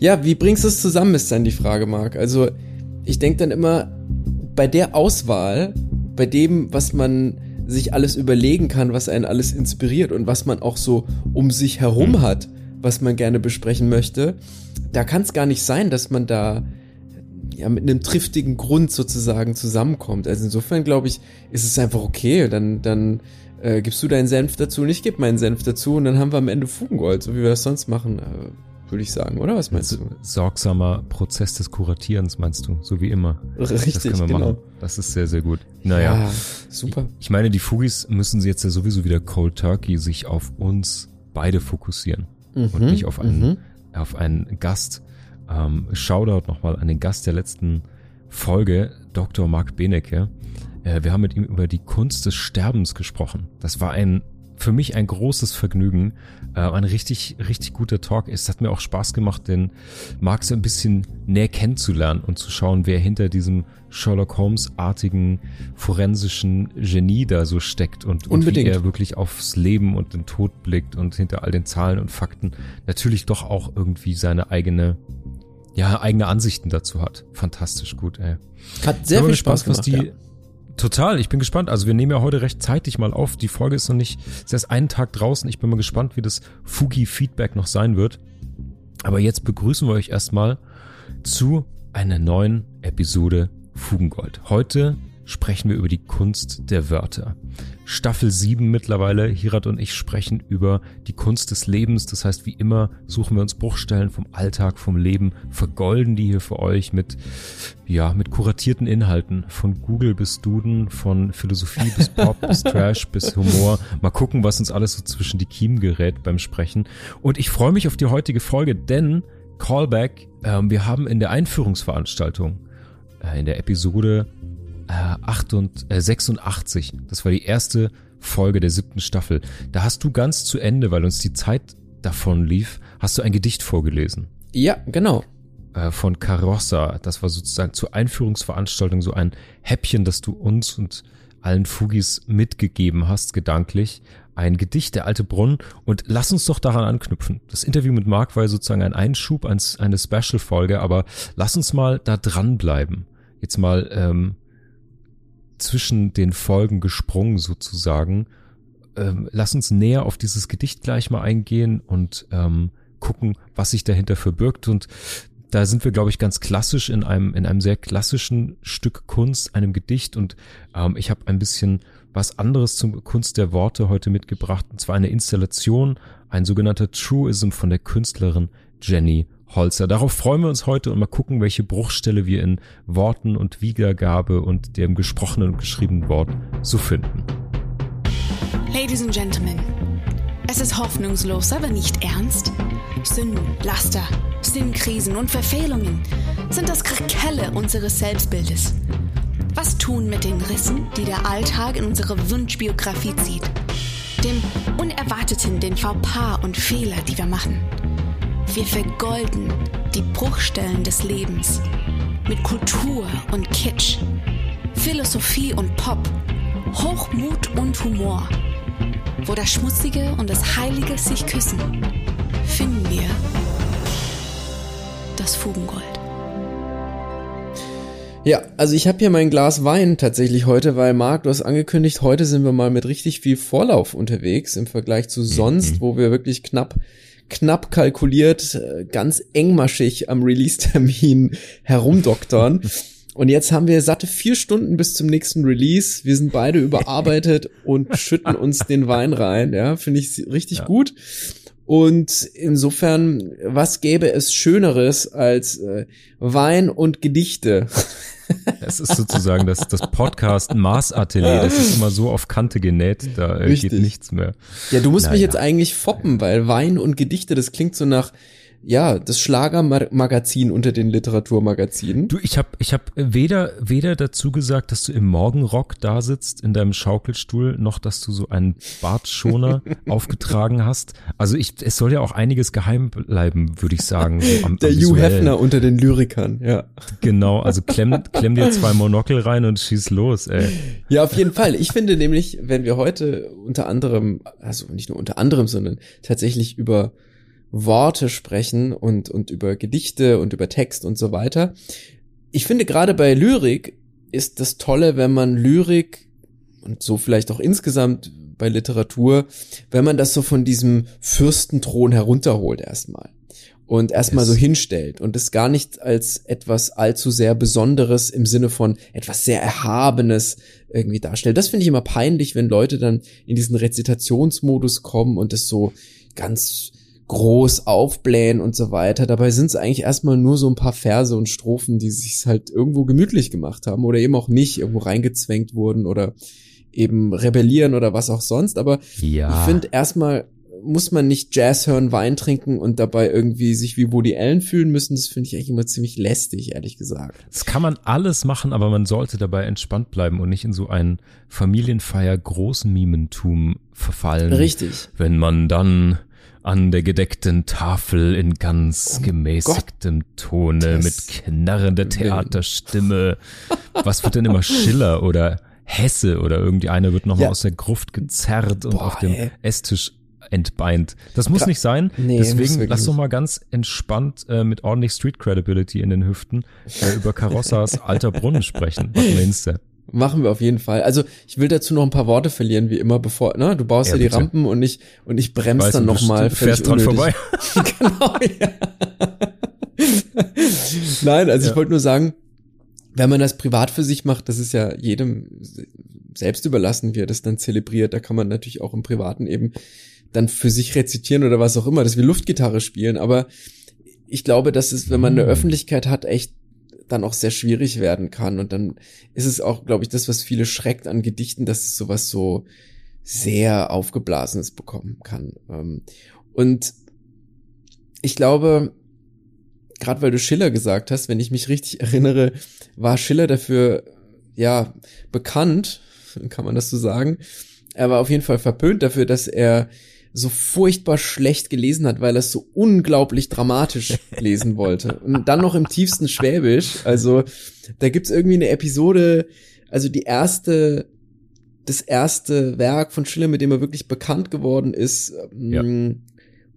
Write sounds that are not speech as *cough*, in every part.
Ja, wie bringst du es zusammen, ist dann die Frage, Marc. Also, ich denke dann immer, bei der Auswahl, bei dem, was man sich alles überlegen kann, was einen alles inspiriert und was man auch so um sich herum mhm. hat, was man gerne besprechen möchte, da kann es gar nicht sein, dass man da ja mit einem triftigen Grund sozusagen zusammenkommt. Also insofern glaube ich, ist es einfach okay. Dann, dann äh, gibst du deinen Senf dazu und ich gebe meinen Senf dazu und dann haben wir am Ende Fugengold, so wie wir das sonst machen. Würde ich sagen, oder? Was meinst du? Sorgsamer Prozess des Kuratierens, meinst du? So wie immer. Richtig, das können wir genau. Machen. Das ist sehr, sehr gut. Naja. Ja, super. Ich, ich meine, die Fugis müssen jetzt ja sowieso wieder Cold Turkey sich auf uns beide fokussieren mhm, und nicht auf einen, mhm. auf einen Gast. Ähm, Shoutout nochmal an den Gast der letzten Folge, Dr. Mark Benecke. Äh, wir haben mit ihm über die Kunst des Sterbens gesprochen. Das war ein für mich ein großes Vergnügen. Äh, ein richtig, richtig guter Talk. Es hat mir auch Spaß gemacht, den Marx so ein bisschen näher kennenzulernen und zu schauen, wer hinter diesem Sherlock Holmes-artigen forensischen Genie da so steckt und, und wie er wirklich aufs Leben und den Tod blickt und hinter all den Zahlen und Fakten natürlich doch auch irgendwie seine eigene ja, eigene Ansichten dazu hat. Fantastisch gut, ey. Hat sehr viel Spaß gemacht, was die, ja. Total, ich bin gespannt. Also wir nehmen ja heute recht zeitig mal auf. Die Folge ist noch nicht, ist erst einen Tag draußen. Ich bin mal gespannt, wie das Fugi-Feedback noch sein wird. Aber jetzt begrüßen wir euch erstmal zu einer neuen Episode Fugengold. Heute sprechen wir über die Kunst der Wörter. Staffel 7 mittlerweile. Hirat und ich sprechen über die Kunst des Lebens. Das heißt, wie immer suchen wir uns Bruchstellen vom Alltag, vom Leben, vergolden die hier für euch mit, ja, mit kuratierten Inhalten. Von Google bis Duden, von Philosophie bis Pop *laughs* bis Trash bis Humor. Mal gucken, was uns alles so zwischen die Kiemen gerät beim Sprechen. Und ich freue mich auf die heutige Folge, denn Callback, äh, wir haben in der Einführungsveranstaltung, äh, in der Episode äh, 8 und, äh, 86. Das war die erste Folge der siebten Staffel. Da hast du ganz zu Ende, weil uns die Zeit davon lief, hast du ein Gedicht vorgelesen. Ja, genau. Äh, von Carossa. Das war sozusagen zur Einführungsveranstaltung so ein Häppchen, das du uns und allen Fugis mitgegeben hast, gedanklich. Ein Gedicht, der alte Brunnen. Und lass uns doch daran anknüpfen. Das Interview mit Marc war sozusagen ein Einschub, eine Special-Folge, aber lass uns mal da dranbleiben. Jetzt mal ähm, zwischen den Folgen gesprungen sozusagen. Ähm, lass uns näher auf dieses Gedicht gleich mal eingehen und ähm, gucken, was sich dahinter verbirgt. Und da sind wir, glaube ich, ganz klassisch in einem, in einem sehr klassischen Stück Kunst, einem Gedicht. Und ähm, ich habe ein bisschen was anderes zum Kunst der Worte heute mitgebracht, und zwar eine Installation, ein sogenannter Truism von der Künstlerin Jenny Holzer. Darauf freuen wir uns heute und mal gucken, welche Bruchstelle wir in Worten und Wiedergabe und dem gesprochenen und geschriebenen Wort so finden. Ladies and Gentlemen, es ist hoffnungslos, aber nicht ernst. Sünden, Laster, Sinnkrisen und Verfehlungen sind das Krakelle unseres Selbstbildes. Was tun mit den Rissen, die der Alltag in unsere Wunschbiografie zieht? Dem Unerwarteten, den Fauxpas und Fehler, die wir machen? Wir vergolden die Bruchstellen des Lebens mit Kultur und Kitsch, Philosophie und Pop, Hochmut und Humor. Wo das Schmutzige und das Heilige sich küssen, finden wir das Fugengold. Ja, also ich habe hier mein Glas Wein tatsächlich heute, weil Marc, du hast angekündigt, heute sind wir mal mit richtig viel Vorlauf unterwegs im Vergleich zu sonst, mhm. wo wir wirklich knapp knapp kalkuliert, äh, ganz engmaschig am Release-Termin *laughs* herumdoktern. Und jetzt haben wir satte vier Stunden bis zum nächsten Release. Wir sind beide *laughs* überarbeitet und schütten uns den Wein rein. Ja, finde ich richtig ja. gut. Und insofern, was gäbe es Schöneres als äh, Wein und Gedichte? *laughs* Es ist sozusagen das, das Podcast Maßatelier. Das ist immer so auf Kante genäht, da äh, geht nichts mehr. Ja, du musst naja. mich jetzt eigentlich foppen, weil Wein und Gedichte, das klingt so nach ja, das Schlagermagazin unter den Literaturmagazinen. Du, ich habe ich hab weder, weder dazu gesagt, dass du im Morgenrock da sitzt in deinem Schaukelstuhl, noch dass du so einen Bartschoner *laughs* aufgetragen hast. Also ich, es soll ja auch einiges geheim bleiben, würde ich sagen. So am, Der am Hugh Hefner unter den Lyrikern, ja. Genau, also klemm, klemm dir zwei Monokel rein und schieß los, ey. Ja, auf jeden Fall. Ich finde nämlich, wenn wir heute unter anderem, also nicht nur unter anderem, sondern tatsächlich über Worte sprechen und, und über Gedichte und über Text und so weiter. Ich finde gerade bei Lyrik ist das Tolle, wenn man Lyrik und so vielleicht auch insgesamt bei Literatur, wenn man das so von diesem Fürstenthron herunterholt erstmal und erstmal yes. so hinstellt und es gar nicht als etwas allzu sehr Besonderes im Sinne von etwas sehr Erhabenes irgendwie darstellt. Das finde ich immer peinlich, wenn Leute dann in diesen Rezitationsmodus kommen und es so ganz groß aufblähen und so weiter. Dabei sind es eigentlich erstmal nur so ein paar Verse und Strophen, die sich halt irgendwo gemütlich gemacht haben oder eben auch nicht irgendwo reingezwängt wurden oder eben rebellieren oder was auch sonst. Aber ja. ich finde erstmal muss man nicht Jazz hören, Wein trinken und dabei irgendwie sich wie Woody Allen fühlen müssen. Das finde ich eigentlich immer ziemlich lästig, ehrlich gesagt. Das kann man alles machen, aber man sollte dabei entspannt bleiben und nicht in so ein Familienfeier Großmimentum verfallen. Richtig. Wenn man dann an der gedeckten Tafel in ganz oh gemäßigtem Gott. Tone mit knarrender Theaterstimme. Was wird denn immer Schiller oder Hesse oder irgendwie einer wird nochmal ja. aus der Gruft gezerrt und Boah, auf dem ey. Esstisch entbeint. Das muss Gra nicht sein. Nee, Deswegen lass doch mal ganz entspannt äh, mit ordentlich Street Credibility in den Hüften äh, über Carossas alter Brunnen sprechen. Was meinst du? Machen wir auf jeden Fall. Also ich will dazu noch ein paar Worte verlieren, wie immer, bevor, ne, du baust ja, ja die Rampen und ich und ich bremse dann nochmal. Du fährst dran vorbei. *laughs* *laughs* genau, ja. Nein, also ja. ich wollte nur sagen, wenn man das privat für sich macht, das ist ja jedem selbst überlassen, wie er das dann zelebriert. Da kann man natürlich auch im Privaten eben dann für sich rezitieren oder was auch immer, dass wir Luftgitarre spielen. Aber ich glaube, dass es, wenn man eine mhm. Öffentlichkeit hat, echt dann auch sehr schwierig werden kann. Und dann ist es auch, glaube ich, das, was viele schreckt an Gedichten, dass es sowas so sehr aufgeblasenes bekommen kann. Ähm, und ich glaube, gerade weil du Schiller gesagt hast, wenn ich mich richtig *laughs* erinnere, war Schiller dafür ja bekannt, *laughs* kann man das so sagen. Er war auf jeden Fall verpönt dafür, dass er so furchtbar schlecht gelesen hat, weil er es so unglaublich dramatisch *laughs* lesen wollte. Und dann noch im tiefsten Schwäbisch. Also da gibt's irgendwie eine Episode, also die erste, das erste Werk von Schiller, mit dem er wirklich bekannt geworden ist, ja. Ähm,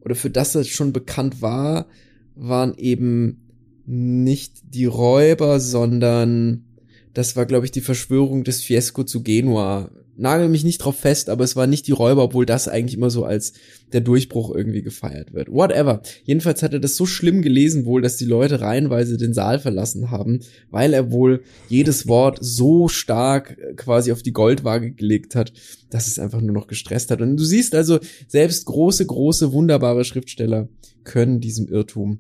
oder für das er schon bekannt war, waren eben nicht die Räuber, sondern das war, glaube ich, die Verschwörung des Fiesco zu Genua nagel mich nicht drauf fest, aber es war nicht die Räuber, obwohl das eigentlich immer so als der Durchbruch irgendwie gefeiert wird. Whatever. Jedenfalls hat er das so schlimm gelesen wohl, dass die Leute reihenweise den Saal verlassen haben, weil er wohl jedes Wort so stark äh, quasi auf die Goldwaage gelegt hat, dass es einfach nur noch gestresst hat. Und du siehst also, selbst große, große, wunderbare Schriftsteller können diesem Irrtum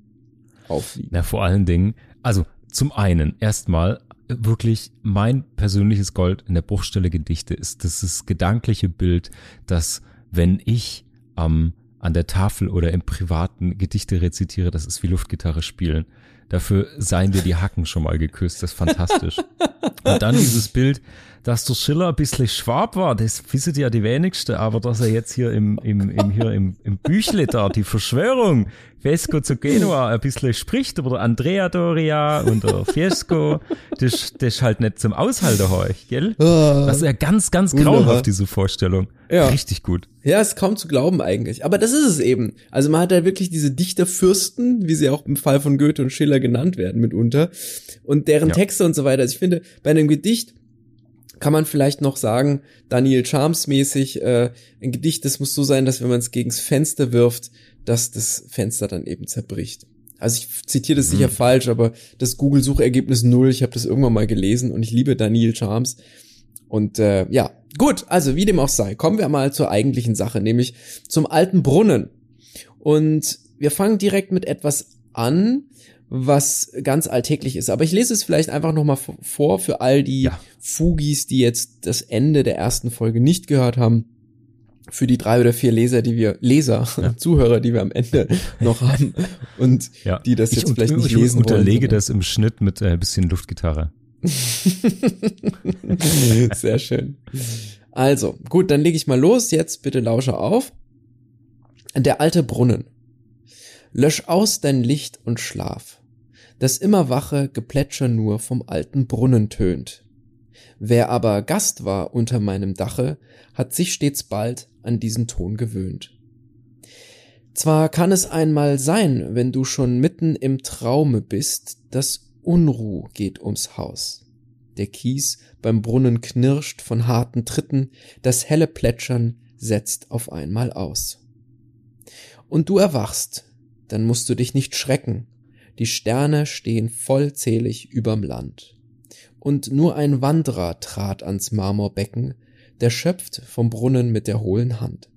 aufliegen. Na, vor allen Dingen, also zum einen erstmal wirklich mein persönliches Gold in der Bruchstelle Gedichte ist dieses gedankliche Bild, dass wenn ich ähm, an der Tafel oder im privaten Gedichte rezitiere, das ist wie Luftgitarre spielen. Dafür seien dir die Hacken schon mal geküsst, das ist fantastisch. *laughs* Und dann dieses Bild, dass der Schiller ein bisschen Schwab war, das wissen ja die wenigste, aber dass er jetzt hier im, im, im, hier im, im Büchle da, die Verschwörung, Fesco zu Genua ein bisschen spricht über der Andrea Doria und der Fiesco, das, das ist halt nicht zum Aushalten euch, gell? Ah. Das ist ja ganz, ganz grauenhaft, diese Vorstellung. Ja. Richtig gut. Ja, ist kaum zu glauben eigentlich. Aber das ist es eben. Also man hat da wirklich diese Dichterfürsten, wie sie auch im Fall von Goethe und Schiller genannt werden mitunter. Und deren ja. Texte und so weiter. Also ich finde, bei einem Gedicht kann man vielleicht noch sagen, Daniel Charms mäßig, äh, ein Gedicht, das muss so sein, dass wenn man es gegens Fenster wirft, dass das Fenster dann eben zerbricht. Also ich zitiere das sicher mhm. falsch, aber das Google-Suchergebnis null, ich habe das irgendwann mal gelesen und ich liebe Daniel Charms. Und äh, ja, gut, also wie dem auch sei, kommen wir mal zur eigentlichen Sache, nämlich zum alten Brunnen. Und wir fangen direkt mit etwas an, was ganz alltäglich ist. Aber ich lese es vielleicht einfach nochmal vor für all die ja. Fugis, die jetzt das Ende der ersten Folge nicht gehört haben für die drei oder vier Leser, die wir, Leser, ja. *laughs* Zuhörer, die wir am Ende noch haben und ja. die das jetzt ich vielleicht nicht ich lesen wollen. Ich unterlege das im Schnitt mit ein äh, bisschen Luftgitarre. *laughs* Sehr schön. Also, gut, dann lege ich mal los. Jetzt bitte lausche auf. Der alte Brunnen. Lösch aus dein Licht und schlaf. Das immer wache Geplätscher nur vom alten Brunnen tönt. Wer aber Gast war unter meinem Dache, hat sich stets bald an diesen Ton gewöhnt. Zwar kann es einmal sein, wenn du schon mitten im Traume bist, dass Unruh geht ums Haus. Der Kies beim Brunnen knirscht von harten Tritten, das helle Plätschern setzt auf einmal aus. Und du erwachst, dann musst du dich nicht schrecken, die Sterne stehen vollzählig überm Land. Und nur ein Wanderer trat ans Marmorbecken, der schöpft vom Brunnen mit der hohlen Hand.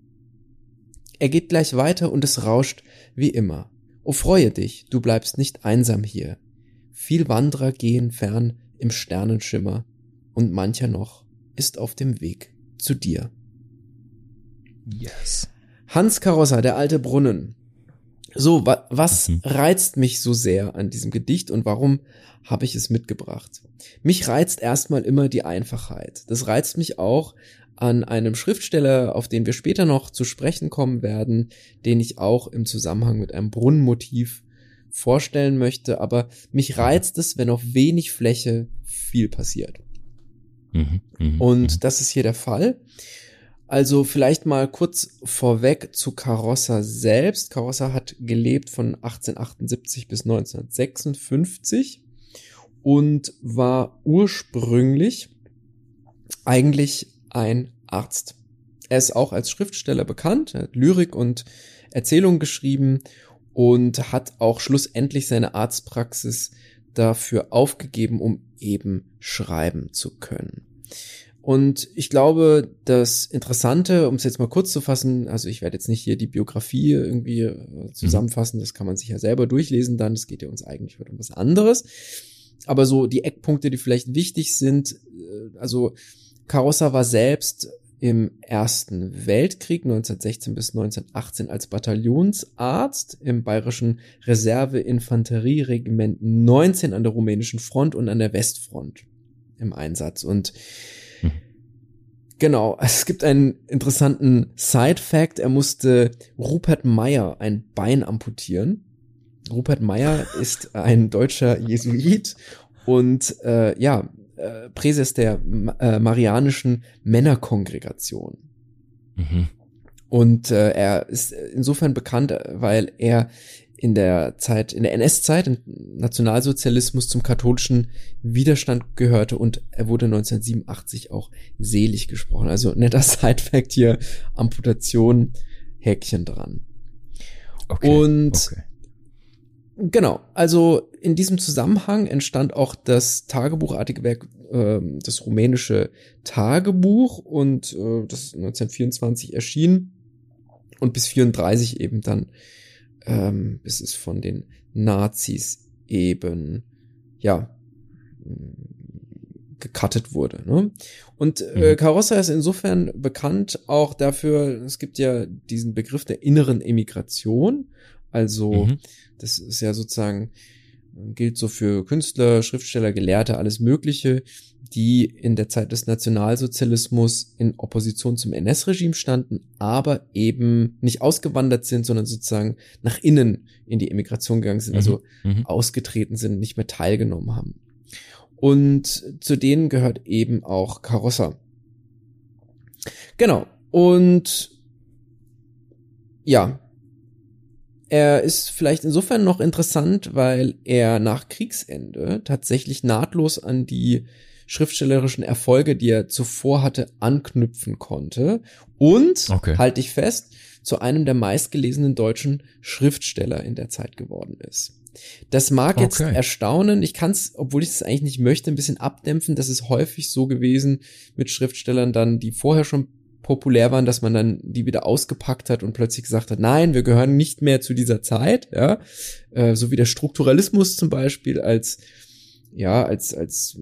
Er geht gleich weiter und es rauscht wie immer. O freue dich, du bleibst nicht einsam hier. Viel Wanderer gehen fern im Sternenschimmer und mancher noch ist auf dem Weg zu dir. Yes. Hans Karosser, der alte Brunnen. So, wa was Mhm. reizt mich so sehr an diesem Gedicht und warum habe ich es mitgebracht? Mich reizt erstmal immer die Einfachheit. Das reizt mich auch an einem Schriftsteller, auf den wir später noch zu sprechen kommen werden, den ich auch im Zusammenhang mit einem Brunnenmotiv vorstellen möchte, aber mich reizt es, wenn auf wenig Fläche viel passiert. Mhm. Mhm. Und das ist hier der Fall. Also vielleicht mal kurz vorweg zu Carossa selbst. Carossa hat gelebt von 1878 bis 1956 und war ursprünglich eigentlich ein Arzt. Er ist auch als Schriftsteller bekannt, er hat Lyrik und Erzählungen geschrieben und hat auch schlussendlich seine Arztpraxis dafür aufgegeben, um eben schreiben zu können. Und ich glaube, das Interessante, um es jetzt mal kurz zu fassen, also ich werde jetzt nicht hier die Biografie irgendwie äh, zusammenfassen, das kann man sich ja selber durchlesen dann, es geht ja uns eigentlich um was anderes. Aber so die Eckpunkte, die vielleicht wichtig sind, äh, also Carossa war selbst im Ersten Weltkrieg 1916 bis 1918 als Bataillonsarzt im bayerischen Reserveinfanterieregiment 19 an der rumänischen Front und an der Westfront im Einsatz. Und Mhm. Genau, *laughs* es gibt einen interessanten Side-Fact. Er musste Rupert Meyer ein Bein amputieren. Rupert Meyer *laughs* ist ein deutscher Jesuit und äh, ja, äh, Präses der äh, Marianischen Männerkongregation. Mhm. Und äh, er ist insofern bekannt, weil er in der Zeit, in der NS-Zeit, im Nationalsozialismus zum katholischen Widerstand gehörte und er wurde 1987 auch selig gesprochen. Also netter *laughs* Side-Fact hier, Amputation, Häkchen dran. Okay. Und okay. Genau, also in diesem Zusammenhang entstand auch das tagebuchartige Werk, äh, das rumänische Tagebuch und äh, das 1924 erschien und bis 34 eben dann, ähm, bis es von den Nazis eben, ja, gecuttet wurde. Ne? Und äh, Mhm. Carossa ist insofern bekannt auch dafür, es gibt ja diesen Begriff der inneren Emigration, also Mhm. das ist ja sozusagen, gilt so für Künstler, Schriftsteller, Gelehrte, alles Mögliche, die in der Zeit des Nationalsozialismus in Opposition zum NS-Regime standen, aber eben nicht ausgewandert sind, sondern sozusagen nach innen in die Emigration gegangen sind, also Mhm. ausgetreten sind, nicht mehr teilgenommen haben. Und zu denen gehört eben auch Carossa. Genau. Und ja, er ist vielleicht insofern noch interessant, weil er nach Kriegsende tatsächlich nahtlos an die schriftstellerischen Erfolge, die er zuvor hatte, anknüpfen konnte und, Okay. halte ich fest, zu einem der meistgelesenen deutschen Schriftsteller in der Zeit geworden ist. Das mag jetzt Okay. erstaunen, ich kann es, obwohl ich es eigentlich nicht möchte, ein bisschen abdämpfen. Das ist häufig so gewesen mit Schriftstellern dann, die vorher schon populär waren, dass man dann die wieder ausgepackt hat und plötzlich gesagt hat, nein, wir gehören nicht mehr zu dieser Zeit, ja, äh, so wie der Strukturalismus zum Beispiel als ja, als, als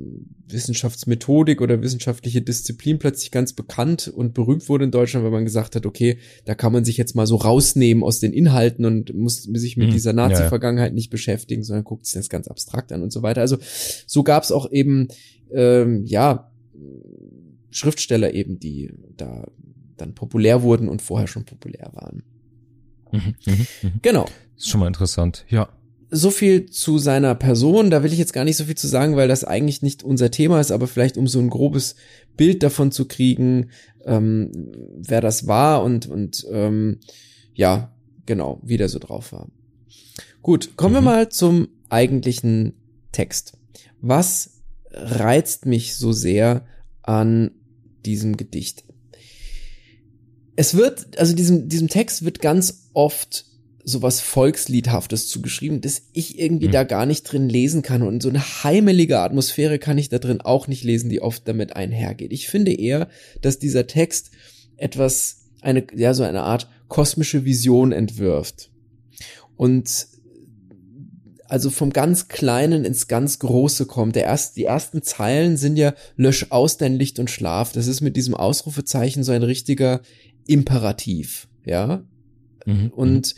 Wissenschaftsmethodik oder wissenschaftliche Disziplin plötzlich ganz bekannt und berühmt wurde in Deutschland, weil man gesagt hat, okay, da kann man sich jetzt mal so rausnehmen aus den Inhalten und muss sich mit Mhm. dieser. Nazi-Vergangenheit nicht beschäftigen, sondern guckt sich das ganz abstrakt an und so weiter. Also so gab es auch eben, ähm, ja, Schriftsteller eben, die da dann populär wurden und vorher schon populär waren. Mhm. Mhm. Mhm. Genau. Ist schon mal interessant. Ja. So viel zu seiner Person. Da will ich jetzt gar nicht so viel zu sagen, weil das eigentlich nicht unser Thema ist, aber vielleicht um so ein grobes Bild davon zu kriegen, ähm, wer das war und und ähm, ja, genau, wie der so drauf war. Gut, kommen mhm. wir mal zum eigentlichen Text. Was reizt mich so sehr an diesem Gedicht? Es wird, also diesem, diesem Text wird ganz oft sowas Volksliedhaftes zugeschrieben, dass ich irgendwie mhm. da gar nicht drin lesen kann und so eine heimelige Atmosphäre kann ich da drin auch nicht lesen, die oft damit einhergeht. Ich finde eher, dass dieser Text etwas, eine, ja, so eine Art kosmische Vision entwirft. Und also vom ganz Kleinen ins ganz Große kommt. Der erst, die ersten Zeilen sind ja lösch aus dein Licht und Schlaf. Das ist mit diesem Ausrufezeichen so ein richtiger Imperativ, ja. Mhm. Und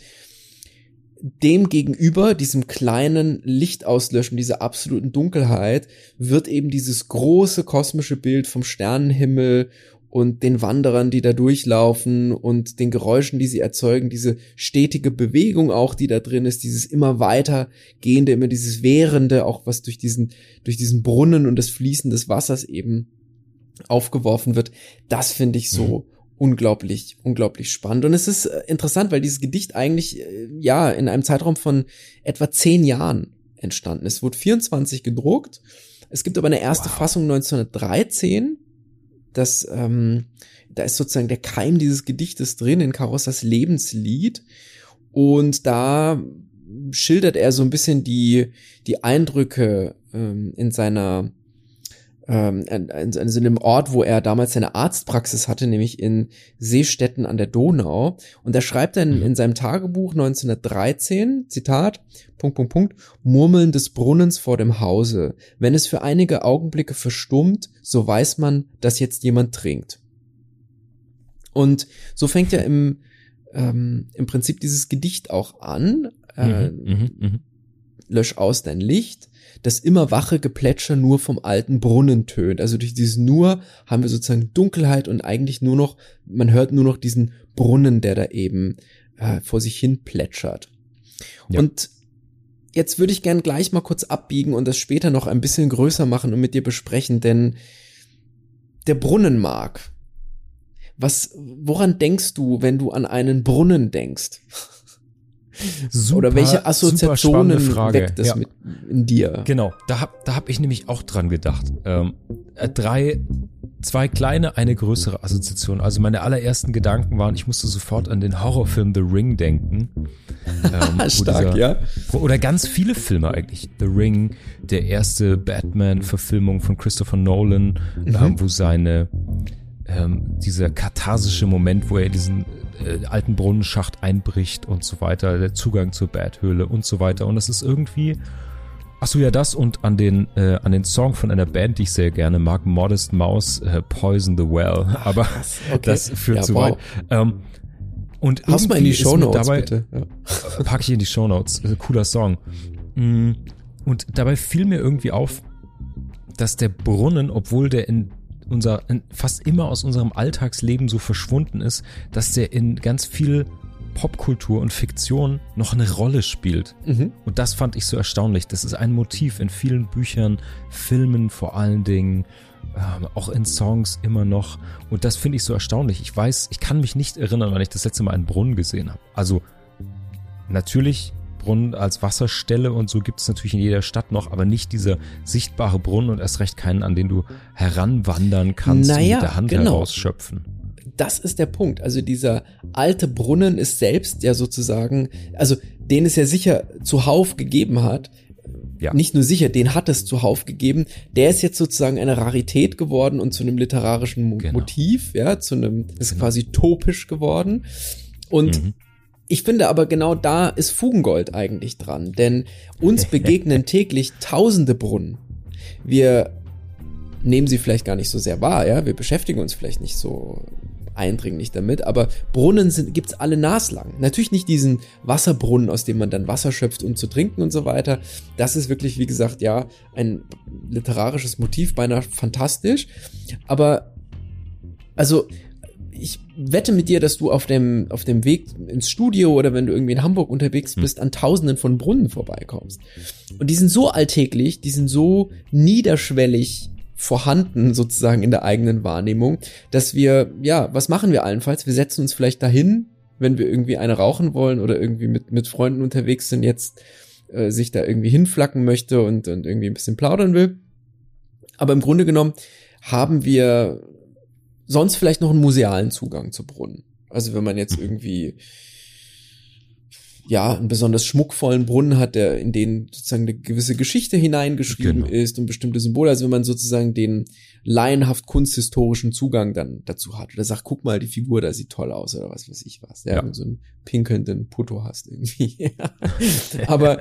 dem gegenüber, diesem kleinen Lichtauslöschen, dieser absoluten Dunkelheit, wird eben dieses große kosmische Bild vom Sternenhimmel und den Wanderern, die da durchlaufen und den Geräuschen, die sie erzeugen, diese stetige Bewegung auch, die da drin ist, dieses immer weiter gehende, immer dieses Währende, auch was durch diesen, durch diesen Brunnen und das Fließen des Wassers eben aufgeworfen wird, das finde ich so mhm. Unglaublich, unglaublich spannend. Und es ist äh, interessant, weil dieses Gedicht eigentlich, äh, ja, in einem Zeitraum von etwa zehn Jahren entstanden ist. Es wurde 24 gedruckt. Es gibt aber eine erste wow. Fassung 1913 dass ähm, da ist sozusagen der Keim dieses Gedichtes drin in Carossas Lebenslied und da schildert er so ein bisschen die die Eindrücke ähm, in seiner ähm, in, in einem Ort, wo er damals seine Arztpraxis hatte, nämlich in Seestetten an der Donau. Und da schreibt er in, mhm. in seinem Tagebuch 1913, Zitat, Punkt, Punkt, Punkt, Murmeln des Brunnens vor dem Hause. Wenn es für einige Augenblicke verstummt, so weiß man, dass jetzt jemand trinkt. Und so fängt ja im, ähm, im Prinzip dieses Gedicht auch an. Äh, mhm, mh, mh. Lösch aus dein Licht das immer wache Geplätscher nur vom alten Brunnen tönt. Also durch dieses nur haben wir sozusagen Dunkelheit und eigentlich nur noch, man hört nur noch diesen Brunnen, der da eben äh, vor sich hin plätschert. Ja. Und jetzt würde ich gern gleich mal kurz abbiegen und das später noch ein bisschen größer machen und mit dir besprechen, denn der Brunnenmark. Was, woran denkst du, wenn du an einen Brunnen denkst? Super, Oder welche Assoziationen weckt das ja. mit in dir? Genau, da hab, da hab ich nämlich auch dran gedacht. Ähm, äh, drei, zwei kleine, eine größere Assoziation. Also meine allerersten Gedanken waren, ich musste sofort an den Horrorfilm The Ring denken. Ähm, *laughs* Stark, dieser, ja. Oder ganz viele Filme eigentlich. The Ring, der erste Batman-Verfilmung von Christopher Nolan, mhm. ähm, wo seine ähm, dieser katharsische Moment, wo er diesen äh, alten Brunnenschacht einbricht und so weiter, der Zugang zur Badhöhle und so weiter. Und das ist irgendwie. Ach so, ja, das und an den, äh, an den Song von einer Band, die ich sehr gerne mag, Modest Mouse, äh, Poison the Well. Ach, Aber okay. das führt ja, zu wow. weit. Ähm, und Pass mal in die Show Notes, dabei, bitte. Ja. Pack ich in die Show Notes. Cooler Song. Mm, und dabei fiel mir irgendwie auf, dass der Brunnen, obwohl der in unser fast immer aus unserem Alltagsleben so verschwunden ist, dass der in ganz viel Popkultur und Fiktion noch eine Rolle spielt. Mhm. Und das fand ich so erstaunlich. Das ist ein Motiv in vielen Büchern, Filmen vor allen Dingen, äh, auch in Songs immer noch. Und das finde ich so erstaunlich. Ich weiß, ich kann mich nicht erinnern, wann ich das letzte Mal einen Brunnen gesehen habe. Also natürlich Brunnen als Wasserstelle und so gibt es natürlich in jeder Stadt noch, aber nicht dieser sichtbare Brunnen und erst recht keinen, an den du heranwandern kannst naja, und mit der Hand genau. herausschöpfen. Das ist der Punkt. Also dieser alte Brunnen ist selbst ja sozusagen, also den es ja sicher zuhauf gegeben hat, ja. nicht nur sicher, den hat es zuhauf gegeben. Der ist jetzt sozusagen eine Rarität geworden und zu einem literarischen genau. Motiv, ja, zu einem, ist genau. quasi topisch geworden. Und mhm. Ich finde aber genau da ist Fugengold eigentlich dran, denn uns *laughs* begegnen täglich tausende Brunnen. Wir nehmen sie vielleicht gar nicht so sehr wahr, ja, wir beschäftigen uns vielleicht nicht so eindringlich damit, aber Brunnen sind, gibt's alle naslang. Natürlich nicht diesen Wasserbrunnen, aus dem man dann Wasser schöpft, um zu trinken und so weiter. Das ist wirklich, wie gesagt, ja, ein literarisches Motiv, beinahe fantastisch. Aber, also, ich wette mit dir, dass du auf dem, auf dem Weg ins Studio oder wenn du irgendwie in Hamburg unterwegs hm. bist, an tausenden von Brunnen vorbeikommst. Und die sind so alltäglich, die sind so niederschwellig vorhanden sozusagen in der eigenen Wahrnehmung, dass wir, ja, was machen wir allenfalls? Wir setzen uns vielleicht dahin, wenn wir irgendwie eine rauchen wollen oder irgendwie mit, mit Freunden unterwegs sind, jetzt äh, sich da irgendwie hinflacken möchte und, und irgendwie ein bisschen plaudern will. Aber im Grunde genommen haben wir sonst vielleicht noch einen musealen Zugang zu Brunnen. Also wenn man jetzt irgendwie ja, einen besonders schmuckvollen Brunnen hat, der in den sozusagen eine gewisse Geschichte hineingeschrieben genau. ist und bestimmte Symbole. Also wenn man sozusagen den laienhaft kunsthistorischen Zugang dann dazu hat oder sagt, guck mal, die Figur da sieht toll aus oder was weiß ich was. Ja, ja. so einen pinkelnden Putto hast irgendwie. *laughs* Aber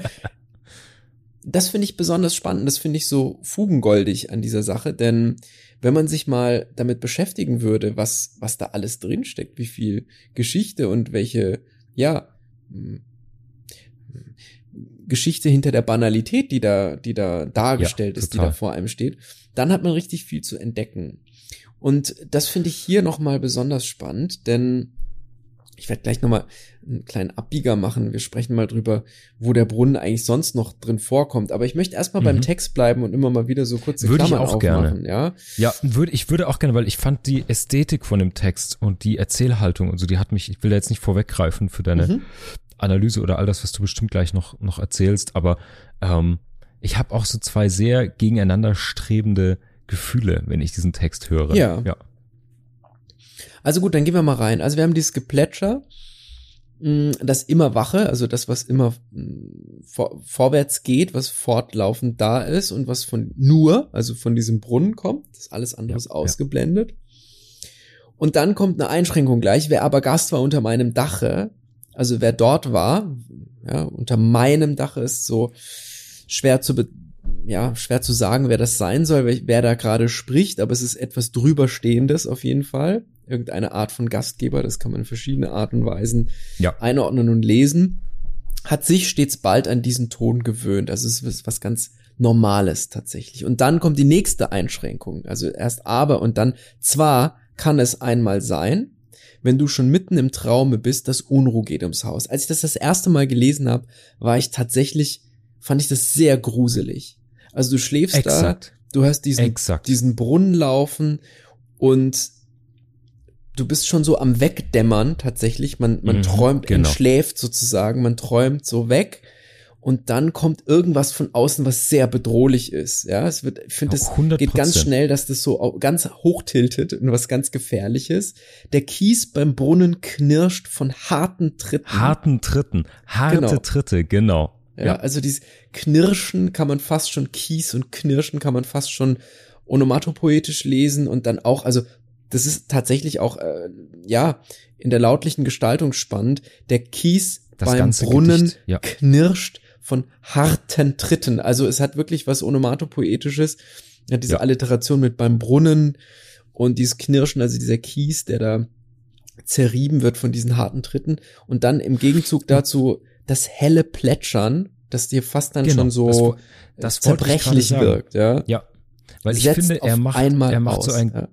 das finde ich besonders spannend. Das finde ich so fugengoldig an dieser Sache, denn wenn man sich mal damit beschäftigen würde, was, was da alles drinsteckt, wie viel Geschichte und welche, ja, hm, Geschichte hinter der Banalität, die da, die da dargestellt ja, ist, die da vor einem steht, dann hat man richtig viel zu entdecken. Und das finde ich hier nochmal besonders spannend, denn ich werde gleich nochmal einen kleinen Abbieger machen. Wir sprechen mal drüber, wo der Brunnen eigentlich sonst noch drin vorkommt. Aber ich möchte erstmal mhm. beim Text bleiben und immer mal wieder so kurze würde Klammern ich auch aufmachen. Gerne. Ja, ja würde, ich würde auch gerne, weil ich fand die Ästhetik von dem Text und die Erzählhaltung und so, die hat mich, ich will da jetzt nicht vorweggreifen für deine mhm. Analyse oder all das, was du bestimmt gleich noch, noch erzählst, aber ähm, ich habe auch so zwei sehr gegeneinander strebende Gefühle, wenn ich diesen Text höre. Ja. ja. Also gut, dann gehen wir mal rein. Also wir haben dieses Geplätscher, mm, das immer wache, also das, was immer mm, vor, vorwärts geht, was fortlaufend da ist und was von nur, also von diesem Brunnen kommt, das ist alles andere ja, ausgeblendet. Ja. Und dann kommt eine Einschränkung gleich. Wer aber Gast war unter meinem Dache, also wer dort war, ja, unter meinem Dach ist so schwer zu, ja, schwer zu sagen, wer das sein soll, wer da gerade spricht, aber es ist etwas drüberstehendes auf jeden Fall. Irgendeine Art von Gastgeber, das kann man in verschiedene Arten und Weisen ja. einordnen und lesen. Hat sich stets bald an diesen Ton gewöhnt. Also es ist was ganz Normales tatsächlich. Und dann kommt die nächste Einschränkung. Also erst aber und dann zwar kann es einmal sein, wenn du schon mitten im Traume bist, dass Unruhe geht ums Haus. Als ich das das erste Mal gelesen habe, war ich tatsächlich, fand ich das sehr gruselig. Also du schläfst Exakt. da, du hast diesen, Exakt. diesen Brunnen laufen und du bist schon so am Wegdämmern tatsächlich. Man, man mhm, träumt, genau. man schläft sozusagen, man träumt so weg und dann kommt irgendwas von außen, was sehr bedrohlich ist. Ja, es wird, ich finde, es geht ganz schnell, dass das so ganz hochtiltet und was ganz gefährliches. Der Kies beim Brunnen knirscht von harten Tritten. Harten Tritten, harte genau. Tritte, genau. Ja, ja, also dieses Knirschen kann man fast schon Kies und Knirschen kann man fast schon onomatopoetisch lesen und dann auch, also das ist tatsächlich auch, äh, ja, in der lautlichen Gestaltung spannend. Der Kies das beim Brunnen ja. knirscht von harten Tritten. Also es hat wirklich was Onomatopoetisches. Ja, diese ja. Alliteration mit beim Brunnen und dieses Knirschen, also dieser Kies, der da zerrieben wird von diesen harten Tritten. Und dann im Gegenzug dazu das helle Plätschern, das dir fast dann genau, schon so das, das zerbrechlich wirkt. Ja, ja. weil ich Setzt finde, er macht, er macht aus, so ein ja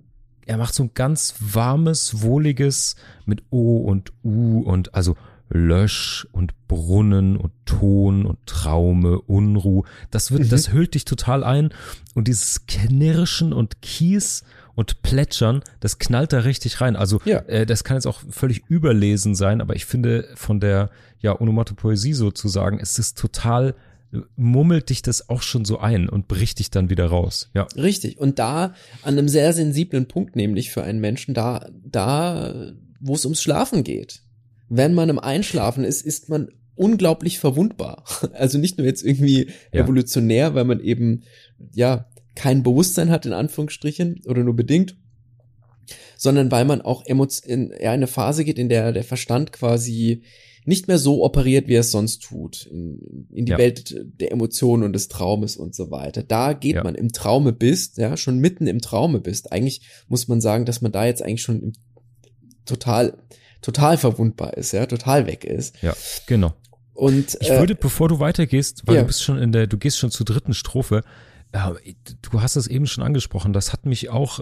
er macht so ein ganz warmes, wohliges mit O und U und also Lösch und Brunnen und Ton und Traume, Unruh. Das wird, mhm. das hüllt dich total ein. Und dieses Knirschen und Kies und Plätschern, das knallt da richtig rein. Also ja. äh, das kann jetzt auch völlig überlesen sein, aber ich finde von der ja Onomatopoesie sozusagen ist es total mummelt dich das auch schon so ein und bricht dich dann wieder raus. Ja. Richtig. Und da an einem sehr sensiblen Punkt, nämlich für einen Menschen, da, da, wo es ums Schlafen geht wenn man im Einschlafen ist, ist man unglaublich verwundbar. *laughs* Also nicht nur jetzt irgendwie ja. evolutionär, weil man eben, ja, kein Bewusstsein hat, in Anführungsstrichen, oder nur bedingt, sondern weil man auch in ja, eine Phase geht, in der der Verstand quasi nicht mehr so operiert, wie er es sonst tut, in, in die ja. Welt der Emotionen und des Traumes und so weiter. Da geht ja. man im Traume bist, ja, schon mitten im Traume bist. Eigentlich muss man sagen, dass man da jetzt eigentlich schon im, total total verwundbar ist, ja, total weg ist. Ja, genau. Und ich äh, würde, bevor du weitergehst, weil ja. du bist schon in der, du gehst schon zur dritten Strophe, äh, du hast das eben schon angesprochen, das hat mich auch,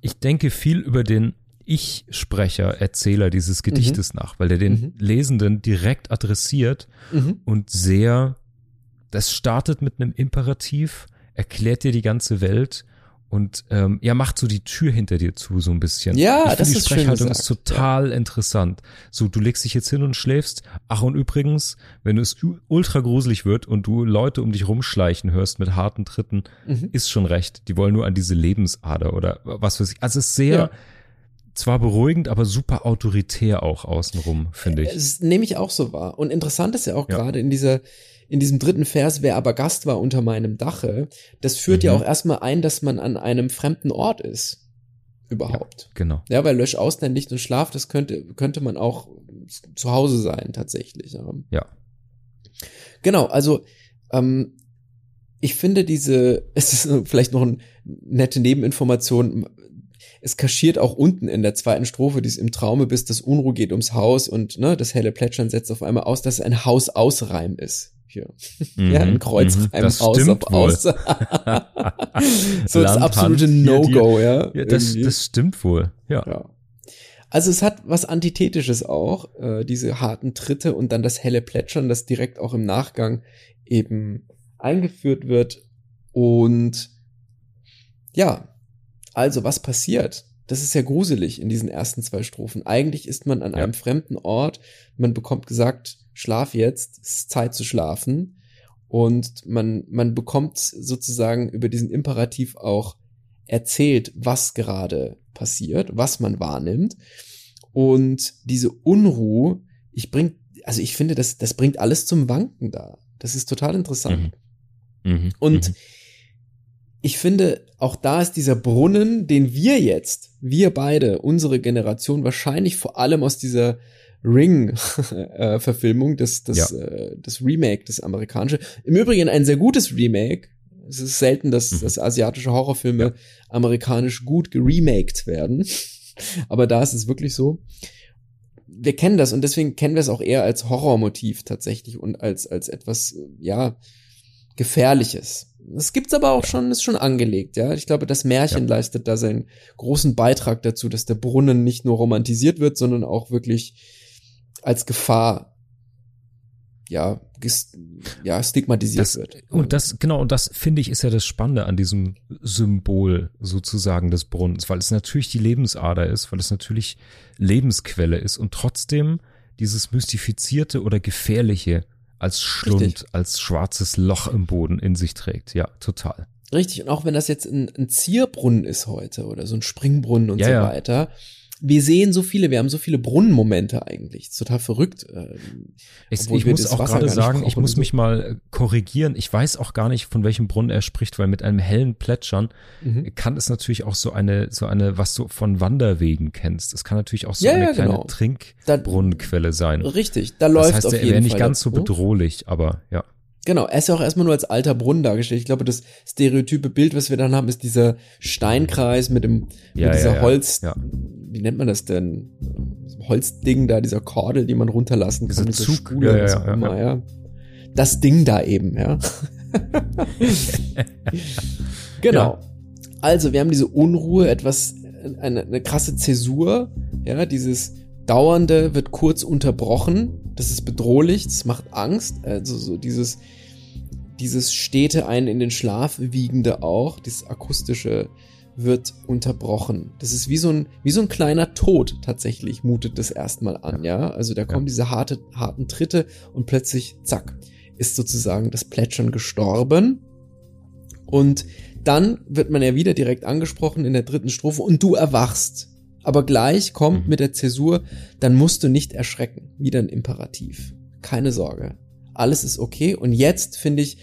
ich denke viel über den Ich-Sprecher, Erzähler dieses. Gedichtes mhm. nach, weil der den mhm. Lesenden direkt adressiert mhm. und sehr, das startet mit einem Imperativ, erklärt dir die ganze Welt und ähm, ja, macht so die Tür hinter dir zu so ein bisschen. Ja, ich das die ist Sprechhaltung ist total interessant. So, du legst dich jetzt hin und schläfst. Ach und übrigens, wenn es ultra gruselig wird und du Leute um dich rumschleichen hörst mit harten Tritten, Mhm. ist schon recht. Die wollen nur an diese Lebensader oder was weiß ich. Also es ist sehr Ja. Zwar beruhigend, aber super autoritär auch außenrum, finde ich. Das nehme ich auch so wahr. Und interessant ist ja auch Ja. gerade in dieser, in diesem dritten Vers, wer aber Gast war unter meinem Dache, das führt ja Mhm. auch erstmal ein, dass man an einem fremden Ort ist. Überhaupt. Genau. Ja, weil lösch aus dein Licht und schlaf, das könnte, könnte man auch zu Hause sein, tatsächlich. Ja. Ja. Genau, also ähm, ich finde diese, *laughs* es ist vielleicht noch eine nette Nebeninformation, es kaschiert auch unten in der zweiten Strophe, die es im Traume bist, das Unruhe geht ums Haus und ne, das helle Plätschern setzt auf einmal aus, dass es ein Haus-Ausreim ist. Hier. *laughs* ja, ein Mhm, Kreuzreim mhm, das aus auf wohl. aus. *laughs* so das Landhand, absolute hier No-Go, ja. Ja, das, das stimmt wohl. Ja. Ja. Also es hat was Antithetisches auch, äh, diese harten Tritte und dann das helle Plätschern, das direkt auch im Nachgang eben eingeführt wird. Und ja, also was passiert? Das ist ja gruselig in diesen ersten zwei Strophen. Eigentlich ist man an Ja. einem fremden Ort, man bekommt gesagt, schlaf jetzt, es ist Zeit zu schlafen. Und man, man bekommt sozusagen über diesen Imperativ auch erzählt, was gerade passiert, was man wahrnimmt. Und diese Unruhe, ich bring, also ich finde, das, das bringt alles zum Wanken da. Das ist total interessant. Mhm. Und mhm. Ich finde, auch da ist dieser Brunnen, den wir jetzt, wir beide, unsere Generation, wahrscheinlich vor allem aus dieser Ring-Verfilmung, *laughs* das, das, Ja. äh, das Remake, das amerikanische. Im Übrigen ein sehr gutes Remake. Es ist selten, dass, Mhm. dass asiatische Horrorfilme amerikanisch gut geremaked werden. *laughs* Aber da ist es wirklich so. Wir kennen das und deswegen kennen wir es auch eher als Horrormotiv tatsächlich und als, als etwas, äh, ja, Gefährliches. Das gibt's aber auch schon, ist schon angelegt, ja. Ich glaube, das Märchen leistet da seinen großen Beitrag dazu, dass der Brunnen nicht nur romantisiert wird, sondern auch wirklich als Gefahr, ja, ja stigmatisiert Das, wird. und das, genau, und das finde ich ist ja das Spannende an diesem Symbol sozusagen des Brunnens, weil es natürlich die Lebensader ist, weil es natürlich Lebensquelle ist und trotzdem dieses mystifizierte oder gefährliche als Schlund, Richtig. als schwarzes Loch im Boden in sich trägt. Ja, total. Richtig, und auch wenn das jetzt ein, ein Zierbrunnen ist heute oder so ein Springbrunnen und Ja, so ja. weiter, wir sehen so viele, wir haben so viele Brunnenmomente eigentlich. Ist total verrückt. ähm, Ich, ich muss das auch Wasser gerade sagen, ich muss so. mich mal äh, korrigieren. Ich weiß auch gar nicht, von welchem Brunnen er spricht, weil mit einem hellen Plätschern Mhm. kann es natürlich auch so eine, so eine, was du von Wanderwegen kennst. Es kann natürlich auch so Ja, eine ja, kleine genau. Trinkbrunnenquelle sein. Richtig, da Das läuft heißt, auf er wäre nicht ganz so bedrohlich, aber ja. Genau, er ist ja auch erstmal nur als alter Brunnen dargestellt. Ich glaube, das stereotype Bild, was wir dann haben, ist dieser Steinkreis mit dem Ja, mit dieser ja, ja. Holz, wie nennt man das denn? Holzding da, dieser Kordel, die man runterlassen kann. Diese Zug, Spule, ja, ja, immer, ja. Das Ding da eben, ja. *laughs* genau. Also, wir haben diese Unruhe, etwas, eine, eine krasse Zäsur, ja, dieses Dauernde wird kurz unterbrochen. Das ist bedrohlich, das macht Angst. Also so dieses, dieses stete einen in den Schlaf wiegende auch, dieses akustische wird unterbrochen. Das ist wie so ein, wie so ein kleiner Tod tatsächlich, mutet das erstmal an, ja. Also da kommen diese harte, harten Tritte und plötzlich, zack, ist sozusagen das Plätschern gestorben. Und dann wird man ja wieder direkt angesprochen in der dritten Strophe und du erwachst. Aber gleich kommt Mhm. mit der Zäsur, dann musst du nicht erschrecken. Wieder ein Imperativ. Keine Sorge. Alles ist okay. Und jetzt, finde ich,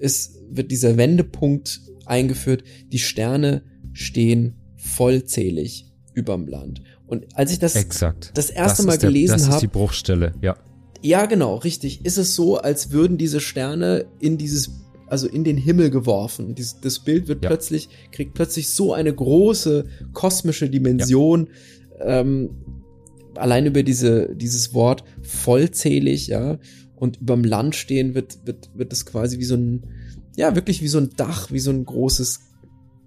es wird dieser Wendepunkt eingeführt. Die Sterne stehen vollzählig überm Land. Und als ich das Exakt. das erste das Mal der, gelesen Das ist die habe, Bruchstelle, ja. ja, genau, richtig. Ist es so, als würden diese Sterne in dieses, also in den Himmel geworfen. Dies, das Bild wird Ja. plötzlich, kriegt plötzlich so eine große kosmische Dimension. Ähm, allein über diese, dieses Wort vollzählig, ja, und überm Land stehen wird, wird, wird es quasi wie so ein, ja, wirklich wie so ein Dach, wie so ein großes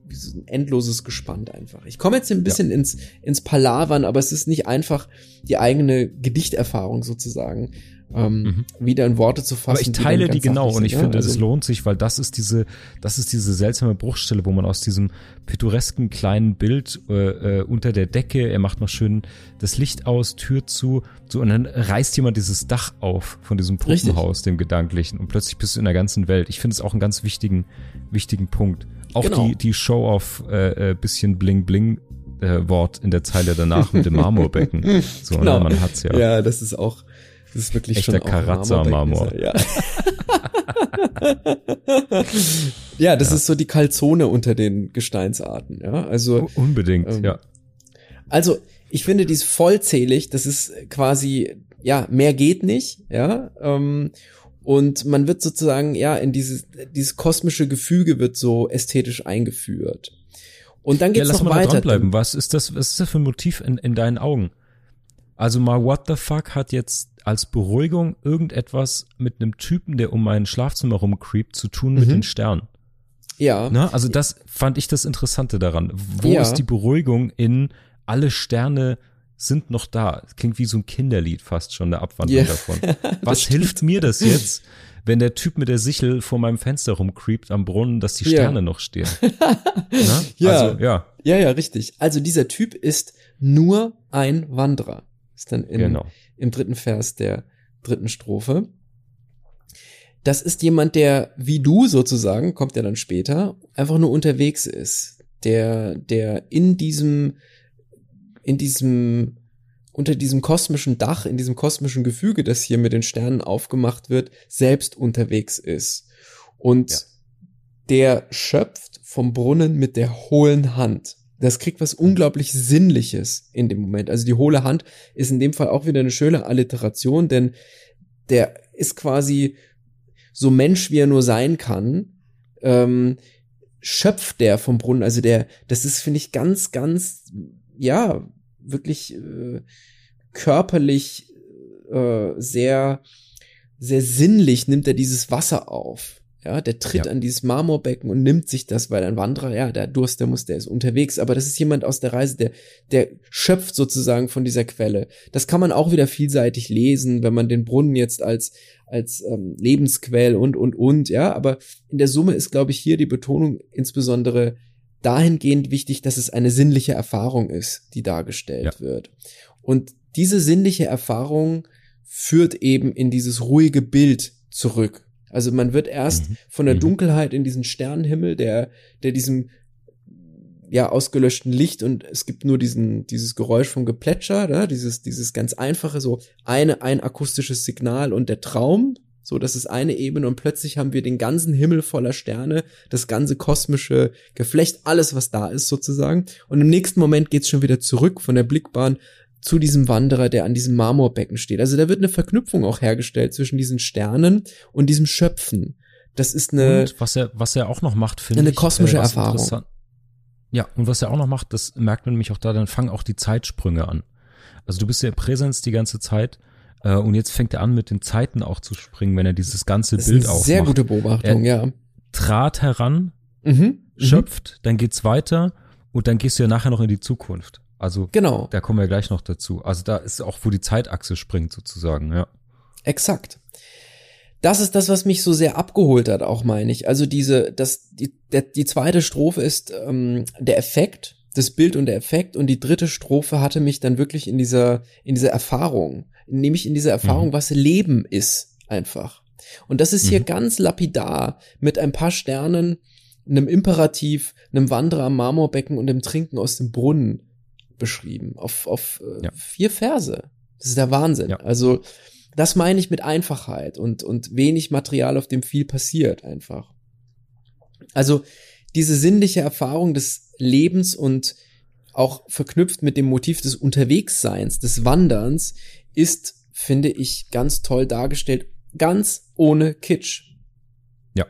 wie so ein endloses Gespann einfach. Ich komme jetzt ein bisschen ja. ins, ins Palavern, aber es ist nicht einfach die eigene Gedichterfahrung sozusagen ähm, mhm. wieder in Worte zu fassen. Aber ich teile die, die genau und ich sind, finde, also, es lohnt sich, weil das ist diese, das ist diese seltsame Bruchstelle, wo man aus diesem pittoresken kleinen Bild äh, äh, unter der Decke, er macht noch schön das Licht aus, Tür zu, so und dann reißt jemand dieses Dach auf von diesem Puppenhaus, Richtig. dem Gedanklichen und plötzlich bist du in der ganzen Welt. Ich finde es auch einen ganz wichtigen, wichtigen Punkt. Auch genau. die, die Show auf äh, äh, bisschen Bling Bling äh, Wort in der Zeile danach mit dem *laughs* Marmorbecken. So, ne, genau. ne, man hat's ja. Ja, das ist auch das ist wirklich Echter schon Karazza-Marmor. Ja. *laughs* ja, das ja. ist so die Kalzone unter den Gesteinsarten. Ja, also unbedingt. Ähm, ja. Also ich finde dies vollzählig. Das ist quasi ja mehr geht nicht. Ja. Ähm, und man wird sozusagen ja in dieses dieses kosmische Gefüge wird so ästhetisch eingeführt. Und dann geht's ja, lass noch mal weiter. Dranbleiben. Was ist das? Was ist das für ein Motiv in, in deinen Augen? Also mal What the fuck hat jetzt als Beruhigung irgendetwas mit einem Typen, der um mein Schlafzimmer rumcreept, zu tun mhm. mit den Sternen. Ja. Na, also das fand ich das Interessante daran. Wo ja. ist die Beruhigung in alle Sterne sind noch da? klingt wie so ein Kinderlied fast schon, eine Abwandlung yeah. davon. *laughs* Was hilft mir das jetzt, wenn der Typ mit der Sichel vor meinem Fenster rumcreept am Brunnen, dass die Sterne ja. noch stehen? *laughs* ja. Also, ja. Ja, ja, richtig. Also dieser Typ ist nur ein Wanderer. Ist dann in, genau im dritten Vers der dritten Strophe. Das ist jemand, der wie du sozusagen, kommt ja dann später, einfach nur unterwegs ist, der, der in diesem, in diesem, unter diesem kosmischen Dach, in diesem kosmischen Gefüge, das hier mit den Sternen aufgemacht wird, selbst unterwegs ist. Und ja. der schöpft vom Brunnen mit der hohlen Hand das kriegt was unglaublich Sinnliches in dem Moment. Also die hohle Hand ist in dem Fall auch wieder eine schöne Alliteration, denn der ist quasi so Mensch, wie er nur sein kann, ähm, schöpft der vom Brunnen. Also der, das ist, finde ich, ganz, ganz, ja, wirklich äh, körperlich äh, sehr, sehr sinnlich nimmt er dieses Wasser auf. Ja, der tritt ja. an dieses Marmorbecken und nimmt sich das, weil ein Wanderer, ja, der Durst, der muss, der ist unterwegs. Aber das ist jemand aus der Reise, der, der schöpft sozusagen von dieser Quelle. Das kann man auch wieder vielseitig lesen, wenn man den Brunnen jetzt als, als ähm, Lebensquell und, und, und, ja. Aber in der Summe ist, glaube ich, hier die Betonung insbesondere dahingehend wichtig, dass es eine sinnliche Erfahrung ist, die dargestellt ja. wird. Und diese sinnliche Erfahrung führt eben in dieses ruhige Bild zurück also man wird erst mhm. von der mhm. Dunkelheit in diesen Sternenhimmel, der, der diesem ja ausgelöschten Licht und es gibt nur diesen dieses Geräusch vom Geplätscher, ne? dieses dieses ganz einfache so eine ein akustisches Signal und der Traum, so das ist eine Ebene und plötzlich haben wir den ganzen Himmel voller Sterne, das ganze kosmische Geflecht, alles was da ist sozusagen und im nächsten Moment geht's schon wieder zurück von der Blickbahn zu diesem Wanderer, der an diesem Marmorbecken steht. Also da wird eine Verknüpfung auch hergestellt zwischen diesen Sternen und diesem Schöpfen. Das ist eine. Und was er, was er auch noch macht, finde ich. Eine kosmische äh, Erfahrung. Ja, und was er auch noch macht, das merkt man nämlich auch da, dann fangen auch die Zeitsprünge an. Also du bist ja Präsenz die ganze Zeit äh, und jetzt fängt er an, mit den Zeiten auch zu springen, wenn er dieses ganze das Bild aufmacht. Sehr gute Beobachtung, er ja. Trat heran, mhm, mhm, schöpft, dann geht's weiter und dann gehst du ja nachher noch in die Zukunft. Also genau. da kommen wir gleich noch dazu. Also da ist auch, wo die Zeitachse springt sozusagen, ja. Exakt. Das ist das, was mich so sehr abgeholt hat, auch meine ich. Also diese, das, die, der, die zweite Strophe ist ähm, der Effekt, das Bild und der Effekt und die dritte Strophe hatte mich dann wirklich in dieser, in dieser Erfahrung, nämlich in dieser Erfahrung, mhm. was Leben ist, einfach. Und das ist mhm. hier ganz lapidar mit ein paar Sternen, einem Imperativ, einem Wanderer am Marmorbecken und dem Trinken aus dem Brunnen beschrieben. Auf, auf äh, ja. vier Verse. Das ist der Wahnsinn. Ja. Also, das meine ich mit Einfachheit und, und wenig Material, auf dem viel passiert einfach. Also, diese sinnliche Erfahrung des Lebens und auch verknüpft mit dem Motiv des Unterwegsseins, des Wanderns, ist, finde ich, ganz toll dargestellt, ganz ohne Kitsch. Ja.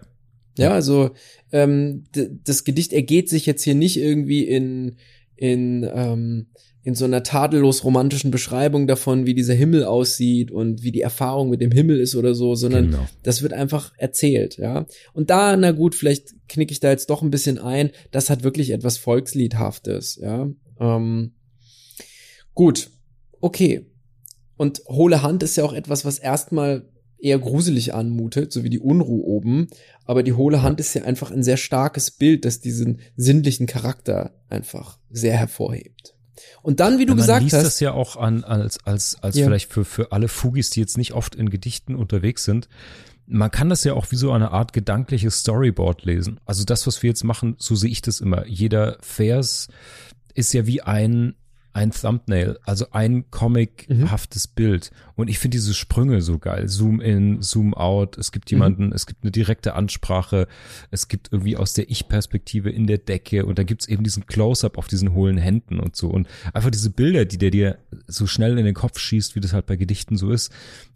Ja, also ähm, das Gedicht ergeht sich jetzt hier nicht irgendwie in in ähm, in so einer tadellos romantischen Beschreibung davon, wie dieser Himmel aussieht und wie die Erfahrung mit dem Himmel ist oder so, sondern genau. das wird einfach erzählt, ja. Und da, na gut, vielleicht knicke ich da jetzt doch ein bisschen ein, das hat wirklich etwas Volksliedhaftes, ja. Ähm, gut, okay. Und hohle Hand ist ja auch etwas, was erstmal eher gruselig anmutet, so wie die Unruhe oben. Aber die hohle Hand ist ja einfach ein sehr starkes Bild, das diesen sinnlichen Charakter einfach sehr hervorhebt. Und dann, wie du ja, gesagt liest hast. das ja auch an, als, als, als ja. vielleicht für, für alle Fugis, die jetzt nicht oft in Gedichten unterwegs sind. Man kann das ja auch wie so eine Art gedankliches Storyboard lesen. Also das, was wir jetzt machen, so sehe ich das immer. Jeder Vers ist ja wie ein ein Thumbnail, also ein comichaftes mhm. Bild. Und ich finde diese Sprünge so geil. Zoom in, Zoom out. Es gibt jemanden, mhm. es gibt eine direkte Ansprache. Es gibt irgendwie aus der Ich-Perspektive in der Decke. Und da gibt's eben diesen Close-up auf diesen hohlen Händen und so. Und einfach diese Bilder, die der dir so schnell in den Kopf schießt, wie das halt bei Gedichten so ist,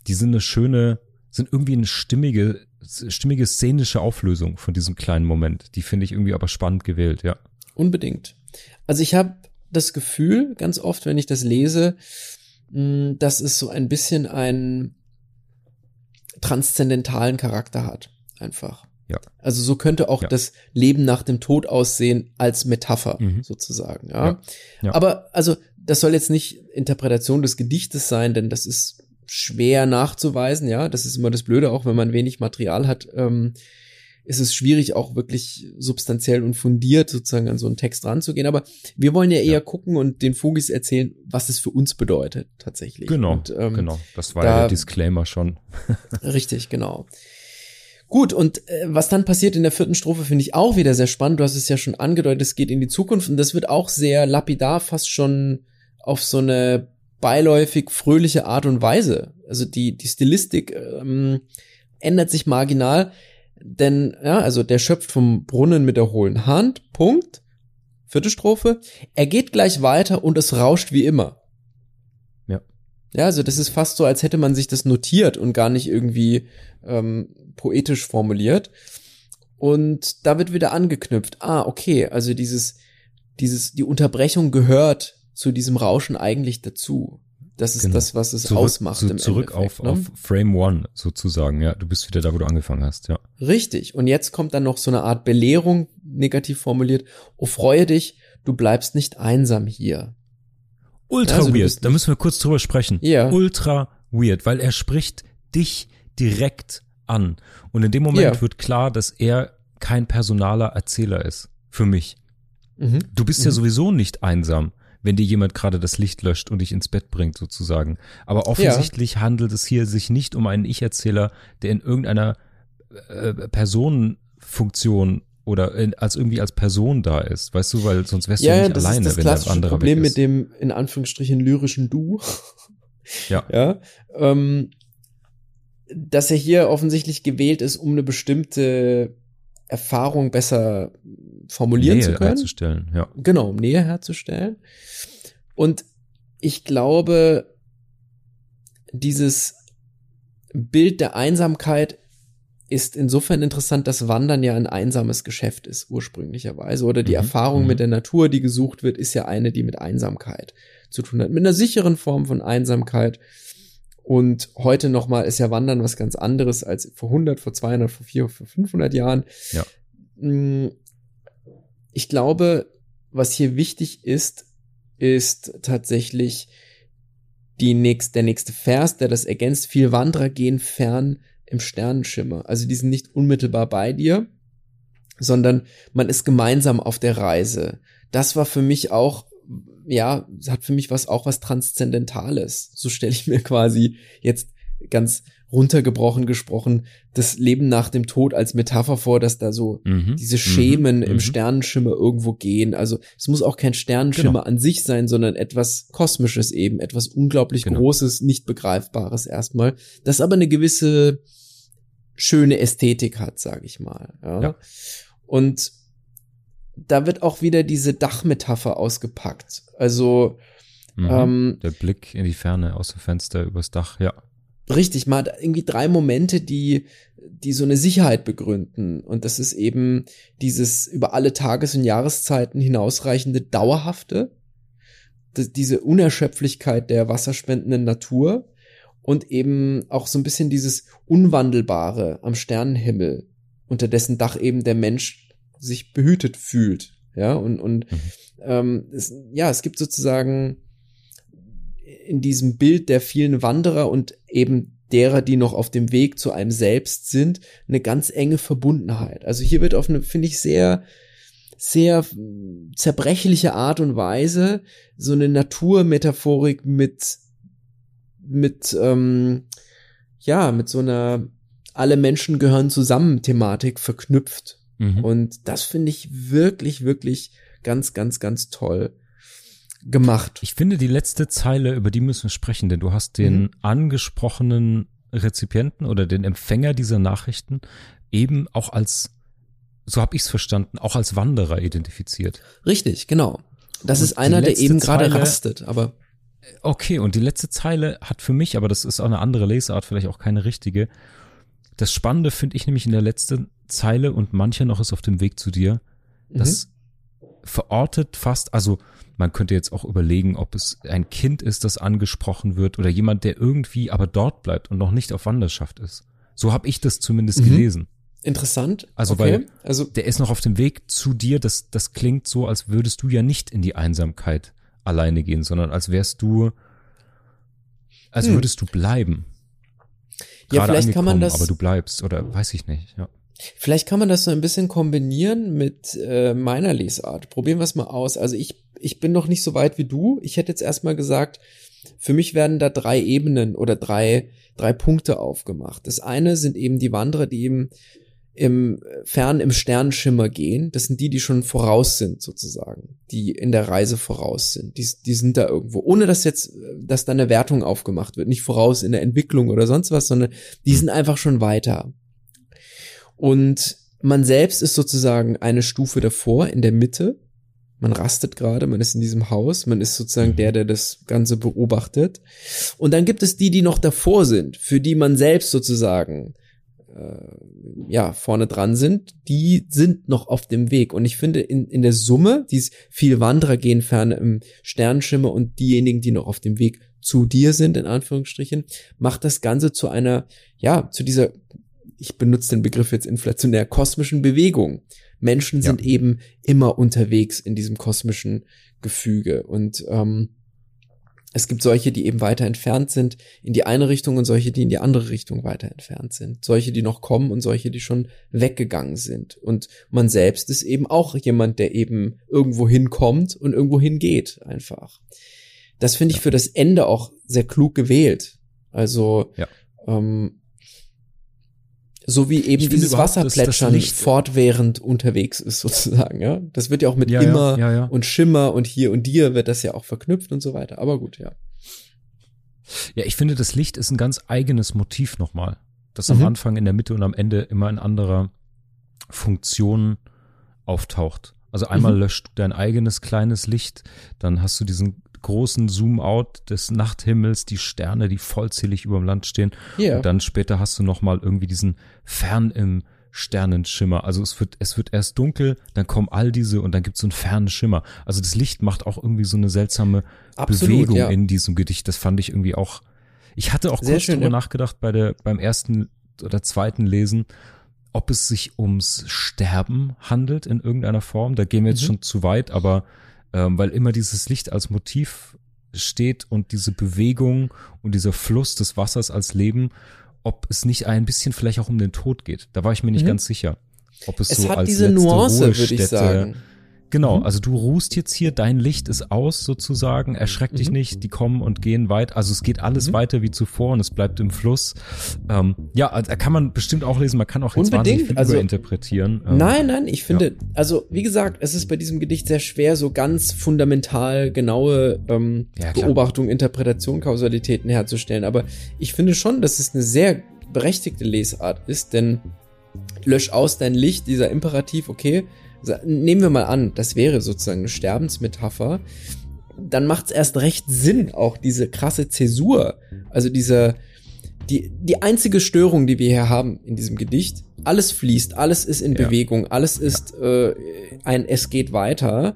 die sind eine schöne, sind irgendwie eine stimmige, stimmige szenische Auflösung von diesem kleinen Moment. Die finde ich irgendwie aber spannend gewählt, ja. Unbedingt. Also ich habe das Gefühl, ganz oft, wenn ich das lese, mm, dass es so ein bisschen einen transzendentalen Charakter hat. Einfach. Ja. Also so könnte auch ja. das Leben nach dem Tod aussehen als Metapher mhm. sozusagen. Ja? ja? Ja. Aber also das soll jetzt nicht Interpretation des Gedichtes sein, denn das ist schwer nachzuweisen. Ja, das ist immer das Blöde, auch wenn man wenig Material hat. Ähm, ist es schwierig, auch wirklich substanziell und fundiert sozusagen an so einen Text ranzugehen. Aber wir wollen ja eher ja. gucken und den Fugis erzählen, was es für uns bedeutet, tatsächlich. Genau, und, ähm, genau. Das war da, ja der Disclaimer schon. *laughs* richtig, genau. Gut, und äh, was dann passiert in der vierten Strophe, finde ich auch wieder sehr spannend. Du hast es ja schon angedeutet, es geht in die Zukunft und das wird auch sehr lapidar, fast schon auf so eine beiläufig fröhliche Art und Weise. Also die, die Stilistik ähm, ändert sich marginal. Denn, ja, also der schöpft vom Brunnen mit der hohlen Hand, Punkt. Vierte Strophe. Er geht gleich weiter und es rauscht wie immer. Ja. Ja, also das ist fast so, als hätte man sich das notiert und gar nicht irgendwie ähm, poetisch formuliert. Und da wird wieder angeknüpft. Ah, okay, also dieses, dieses, die Unterbrechung gehört zu diesem Rauschen eigentlich dazu. Das ist genau. das, was es zurück, ausmacht. So, zurück auf, ne? auf Frame One sozusagen, ja. Du bist wieder da, wo du angefangen hast, ja. Richtig. Und jetzt kommt dann noch so eine Art Belehrung, negativ formuliert. Oh, freue dich, du bleibst nicht einsam hier. Ultra also, weird. Da müssen wir kurz drüber sprechen. Ja. Ultra weird, weil er spricht dich direkt an. Und in dem Moment ja. wird klar, dass er kein personaler Erzähler ist. Für mich. Mhm. Du bist mhm. ja sowieso nicht einsam wenn dir jemand gerade das Licht löscht und dich ins Bett bringt, sozusagen. Aber offensichtlich ja. handelt es hier sich nicht um einen Ich-Erzähler, der in irgendeiner äh, Personenfunktion oder in, als irgendwie als Person da ist, weißt du, weil sonst wärst ja, du nicht das alleine, ist das wenn der andere Problem weg ist. mit dem in Anführungsstrichen lyrischen Du. *laughs* ja. Ja. Ähm, dass er hier offensichtlich gewählt ist, um eine bestimmte Erfahrung besser formulieren Nähe zu können. herzustellen, ja. Genau, um Nähe herzustellen. Und ich glaube, dieses Bild der Einsamkeit ist insofern interessant, dass Wandern ja ein einsames Geschäft ist, ursprünglicherweise. Oder die mhm. Erfahrung mhm. mit der Natur, die gesucht wird, ist ja eine, die mit Einsamkeit zu tun hat. Mit einer sicheren Form von Einsamkeit. Und heute nochmal ist ja Wandern was ganz anderes als vor 100, vor 200, vor 400, vor 500 Jahren. Ja. Mm, ich glaube, was hier wichtig ist, ist tatsächlich die nächst, der nächste Vers, der das ergänzt. Viel Wanderer gehen fern im Sternenschimmer. Also die sind nicht unmittelbar bei dir, sondern man ist gemeinsam auf der Reise. Das war für mich auch ja, hat für mich was auch was Transzendentales. So stelle ich mir quasi jetzt ganz runtergebrochen gesprochen das Leben nach dem Tod als Metapher vor, dass da so mhm, diese Schemen mhm, im mhm. Sternenschimmer irgendwo gehen. Also es muss auch kein Sternenschimmer genau. an sich sein, sondern etwas Kosmisches eben, etwas unglaublich genau. Großes, nicht begreifbares erstmal, das aber eine gewisse schöne Ästhetik hat, sage ich mal. Ja. ja. Und da wird auch wieder diese Dachmetapher ausgepackt. Also mhm, ähm, der Blick in die Ferne aus dem Fenster übers Dach, ja. Richtig, man hat irgendwie drei Momente, die, die so eine Sicherheit begründen. Und das ist eben dieses über alle Tages- und Jahreszeiten hinausreichende Dauerhafte. diese Unerschöpflichkeit der wasserspendenden Natur und eben auch so ein bisschen dieses Unwandelbare am Sternenhimmel, unter dessen Dach eben der Mensch sich behütet fühlt. Ja, und, und mhm. ähm, es, ja, es gibt sozusagen in diesem Bild der vielen Wanderer und eben derer, die noch auf dem Weg zu einem selbst sind, eine ganz enge Verbundenheit. Also hier wird auf eine, finde ich, sehr, sehr zerbrechliche Art und Weise so eine Naturmetaphorik mit, mit, ähm, ja, mit so einer alle Menschen gehören zusammen Thematik verknüpft. Mhm. Und das finde ich wirklich, wirklich ganz, ganz, ganz toll gemacht. Ich finde die letzte Zeile, über die müssen wir sprechen, denn du hast den mhm. angesprochenen Rezipienten oder den Empfänger dieser Nachrichten eben auch als, so habe ich es verstanden, auch als Wanderer identifiziert. Richtig, genau. Das und ist einer, der eben gerade rastet, aber. Okay, und die letzte Zeile hat für mich, aber das ist auch eine andere Lesart, vielleicht auch keine richtige. Das Spannende finde ich nämlich in der letzten Zeile und mancher noch ist auf dem Weg zu dir. Das mhm. verortet fast, also man könnte jetzt auch überlegen, ob es ein Kind ist, das angesprochen wird oder jemand, der irgendwie aber dort bleibt und noch nicht auf Wanderschaft ist. So habe ich das zumindest mhm. gelesen. Interessant. Also okay. weil also der ist noch auf dem Weg zu dir. Das das klingt so, als würdest du ja nicht in die Einsamkeit alleine gehen, sondern als wärst du, als hm. würdest du bleiben. Ja, vielleicht kann man das. Aber du bleibst oder weiß ich nicht. Ja. Vielleicht kann man das so ein bisschen kombinieren mit äh, meiner Lesart. Probieren wir es mal aus. Also ich ich bin noch nicht so weit wie du. Ich hätte jetzt erstmal gesagt, für mich werden da drei Ebenen oder drei, drei Punkte aufgemacht. Das eine sind eben die Wanderer, die eben im fern im Sternenschimmer gehen. Das sind die, die schon voraus sind, sozusagen, die in der Reise voraus sind. Die, die sind da irgendwo, ohne dass jetzt, dass da eine Wertung aufgemacht wird, nicht voraus in der Entwicklung oder sonst was, sondern die sind einfach schon weiter. Und man selbst ist sozusagen eine Stufe davor in der Mitte man rastet gerade, man ist in diesem Haus, man ist sozusagen mhm. der, der das Ganze beobachtet. Und dann gibt es die, die noch davor sind, für die man selbst sozusagen äh, ja vorne dran sind, die sind noch auf dem Weg. Und ich finde in, in der Summe, dies viel Wanderer gehen ferne im Sternschimmer und diejenigen, die noch auf dem Weg zu dir sind, in Anführungsstrichen, macht das Ganze zu einer, ja, zu dieser, ich benutze den Begriff jetzt inflationär, kosmischen Bewegung. Menschen sind ja. eben immer unterwegs in diesem kosmischen Gefüge und ähm, es gibt solche, die eben weiter entfernt sind in die eine Richtung und solche, die in die andere Richtung weiter entfernt sind. Solche, die noch kommen und solche, die schon weggegangen sind. Und man selbst ist eben auch jemand, der eben irgendwo hinkommt und irgendwo hingeht, einfach. Das finde ich für das Ende auch sehr klug gewählt. Also, ja. ähm, so wie eben dieses Wasserplätschern das, das fortwährend unterwegs ist *laughs* sozusagen, ja. Das wird ja auch mit ja, immer ja, ja, und Schimmer und hier und dir wird das ja auch verknüpft und so weiter. Aber gut, ja. Ja, ich finde, das Licht ist ein ganz eigenes Motiv nochmal. Das mhm. am Anfang, in der Mitte und am Ende immer in anderer Funktion auftaucht. Also einmal mhm. löscht du dein eigenes kleines Licht, dann hast du diesen großen Zoom-out des Nachthimmels, die Sterne, die vollzählig über dem Land stehen. Yeah. Und dann später hast du nochmal irgendwie diesen Fern im Sternenschimmer. Also es wird, es wird erst dunkel, dann kommen all diese und dann gibt es so einen fernen Schimmer. Also das Licht macht auch irgendwie so eine seltsame Absolut, Bewegung ja. in diesem Gedicht. Das fand ich irgendwie auch. Ich hatte auch Sehr kurz schön, drüber ja. nachgedacht bei der, beim ersten oder zweiten Lesen, ob es sich ums Sterben handelt in irgendeiner Form. Da gehen wir jetzt mhm. schon zu weit, aber ähm, weil immer dieses Licht als Motiv steht und diese Bewegung und dieser Fluss des Wassers als Leben, ob es nicht ein bisschen vielleicht auch um den Tod geht. Da war ich mir nicht mhm. ganz sicher. Ob es, es so hat als diese Nuance, würde ich sagen. Genau, mhm. also du ruhst jetzt hier, dein Licht ist aus sozusagen, erschreck dich mhm. nicht, die kommen und gehen weit. Also es geht alles mhm. weiter wie zuvor und es bleibt im Fluss. Ähm, ja, also da kann man bestimmt auch lesen, man kann auch jetzt Unbedingt. wahnsinnig viel also, interpretieren. Ähm, nein, nein, ich finde, ja. also wie gesagt, es ist bei diesem Gedicht sehr schwer, so ganz fundamental genaue ähm, ja, Beobachtung, Interpretation, Kausalitäten herzustellen. Aber ich finde schon, dass es eine sehr berechtigte Lesart ist, denn lösch aus dein Licht, dieser Imperativ, okay, nehmen wir mal an, das wäre sozusagen eine Sterbensmetapher, dann macht es erst recht Sinn, auch diese krasse Zäsur, also diese, die, die einzige Störung, die wir hier haben in diesem Gedicht, alles fließt, alles ist in ja. Bewegung, alles ist äh, ein Es geht weiter.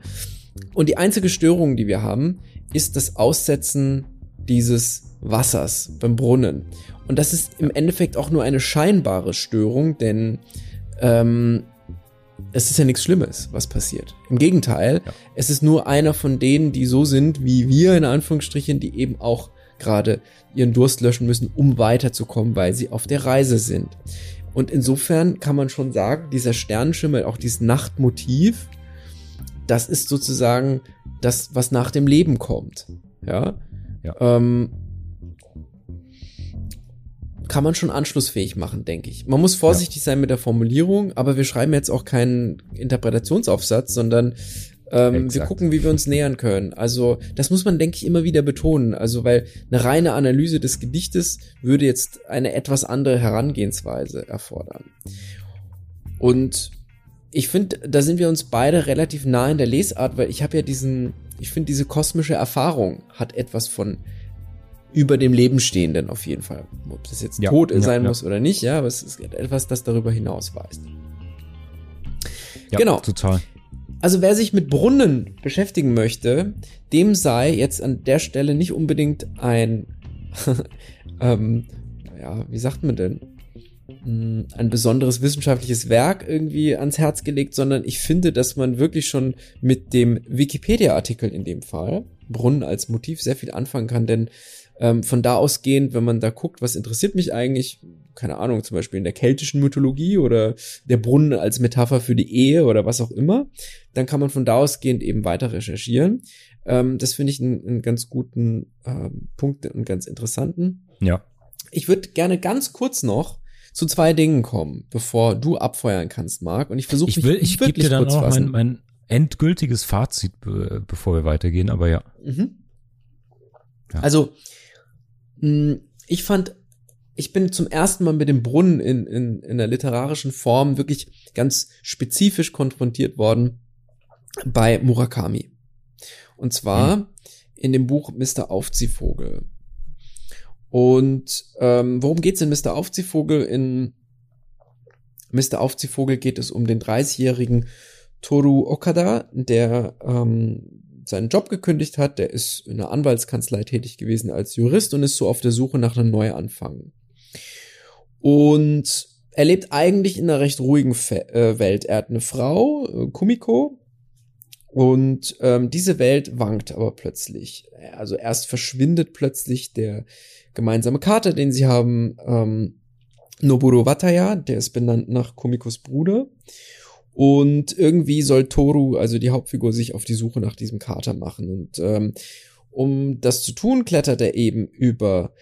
Und die einzige Störung, die wir haben, ist das Aussetzen dieses Wassers beim Brunnen. Und das ist im Endeffekt auch nur eine scheinbare Störung, denn ähm, es ist ja nichts Schlimmes, was passiert. Im Gegenteil, ja. es ist nur einer von denen, die so sind wie wir, in Anführungsstrichen, die eben auch gerade ihren Durst löschen müssen, um weiterzukommen, weil sie auf der Reise sind. Und insofern kann man schon sagen, dieser Sternenschimmer, auch dieses Nachtmotiv, das ist sozusagen das, was nach dem Leben kommt. Ja. ja. Ähm, kann man schon anschlussfähig machen, denke ich. Man muss vorsichtig ja. sein mit der Formulierung, aber wir schreiben jetzt auch keinen Interpretationsaufsatz, sondern ähm, wir gucken, wie wir uns nähern können. Also das muss man, denke ich, immer wieder betonen. Also weil eine reine Analyse des Gedichtes würde jetzt eine etwas andere Herangehensweise erfordern. Und ich finde, da sind wir uns beide relativ nah in der Lesart, weil ich habe ja diesen, ich finde, diese kosmische Erfahrung hat etwas von über dem Leben stehenden auf jeden Fall. Ob das jetzt ja, tot sein ja. muss oder nicht, ja, aber es ist etwas, das darüber hinaus weist. Ja, genau. Total. Also wer sich mit Brunnen beschäftigen möchte, dem sei jetzt an der Stelle nicht unbedingt ein, *laughs* ähm, ja, wie sagt man denn, hm, ein besonderes wissenschaftliches Werk irgendwie ans Herz gelegt, sondern ich finde, dass man wirklich schon mit dem Wikipedia-Artikel in dem Fall, Brunnen als Motiv, sehr viel anfangen kann, denn ähm, von da ausgehend, wenn man da guckt, was interessiert mich eigentlich, keine Ahnung, zum Beispiel in der keltischen Mythologie oder der Brunnen als Metapher für die Ehe oder was auch immer, dann kann man von da ausgehend eben weiter recherchieren. Ähm, das finde ich einen, einen, ganz guten ähm, Punkt und ganz interessanten. Ja. Ich würde gerne ganz kurz noch zu zwei Dingen kommen, bevor du abfeuern kannst, Marc. Und ich versuche mich will, ich wirklich dir dann auch mein, mein endgültiges Fazit, bevor wir weitergehen, aber ja. Mhm. ja. Also ich fand, ich bin zum ersten Mal mit dem Brunnen in, in, in der literarischen Form wirklich ganz spezifisch konfrontiert worden bei Murakami. Und zwar hm. in dem Buch Mr. Aufziehvogel. Und ähm, worum geht's in Mr. Aufziehvogel? In Mr. Aufziehvogel geht es um den 30-jährigen Toru Okada, der ähm, seinen Job gekündigt hat. Der ist in einer Anwaltskanzlei tätig gewesen als Jurist und ist so auf der Suche nach einem Neuanfang. Und er lebt eigentlich in einer recht ruhigen Fe äh, Welt. Er hat eine Frau, äh, Kumiko, und ähm, diese Welt wankt aber plötzlich. Also erst verschwindet plötzlich der gemeinsame Kater, den sie haben, ähm, Noburo Wataya, der ist benannt nach Kumikos Bruder. Und irgendwie soll Toru, also die Hauptfigur, sich auf die Suche nach diesem Kater machen. Und ähm, um das zu tun, klettert er eben über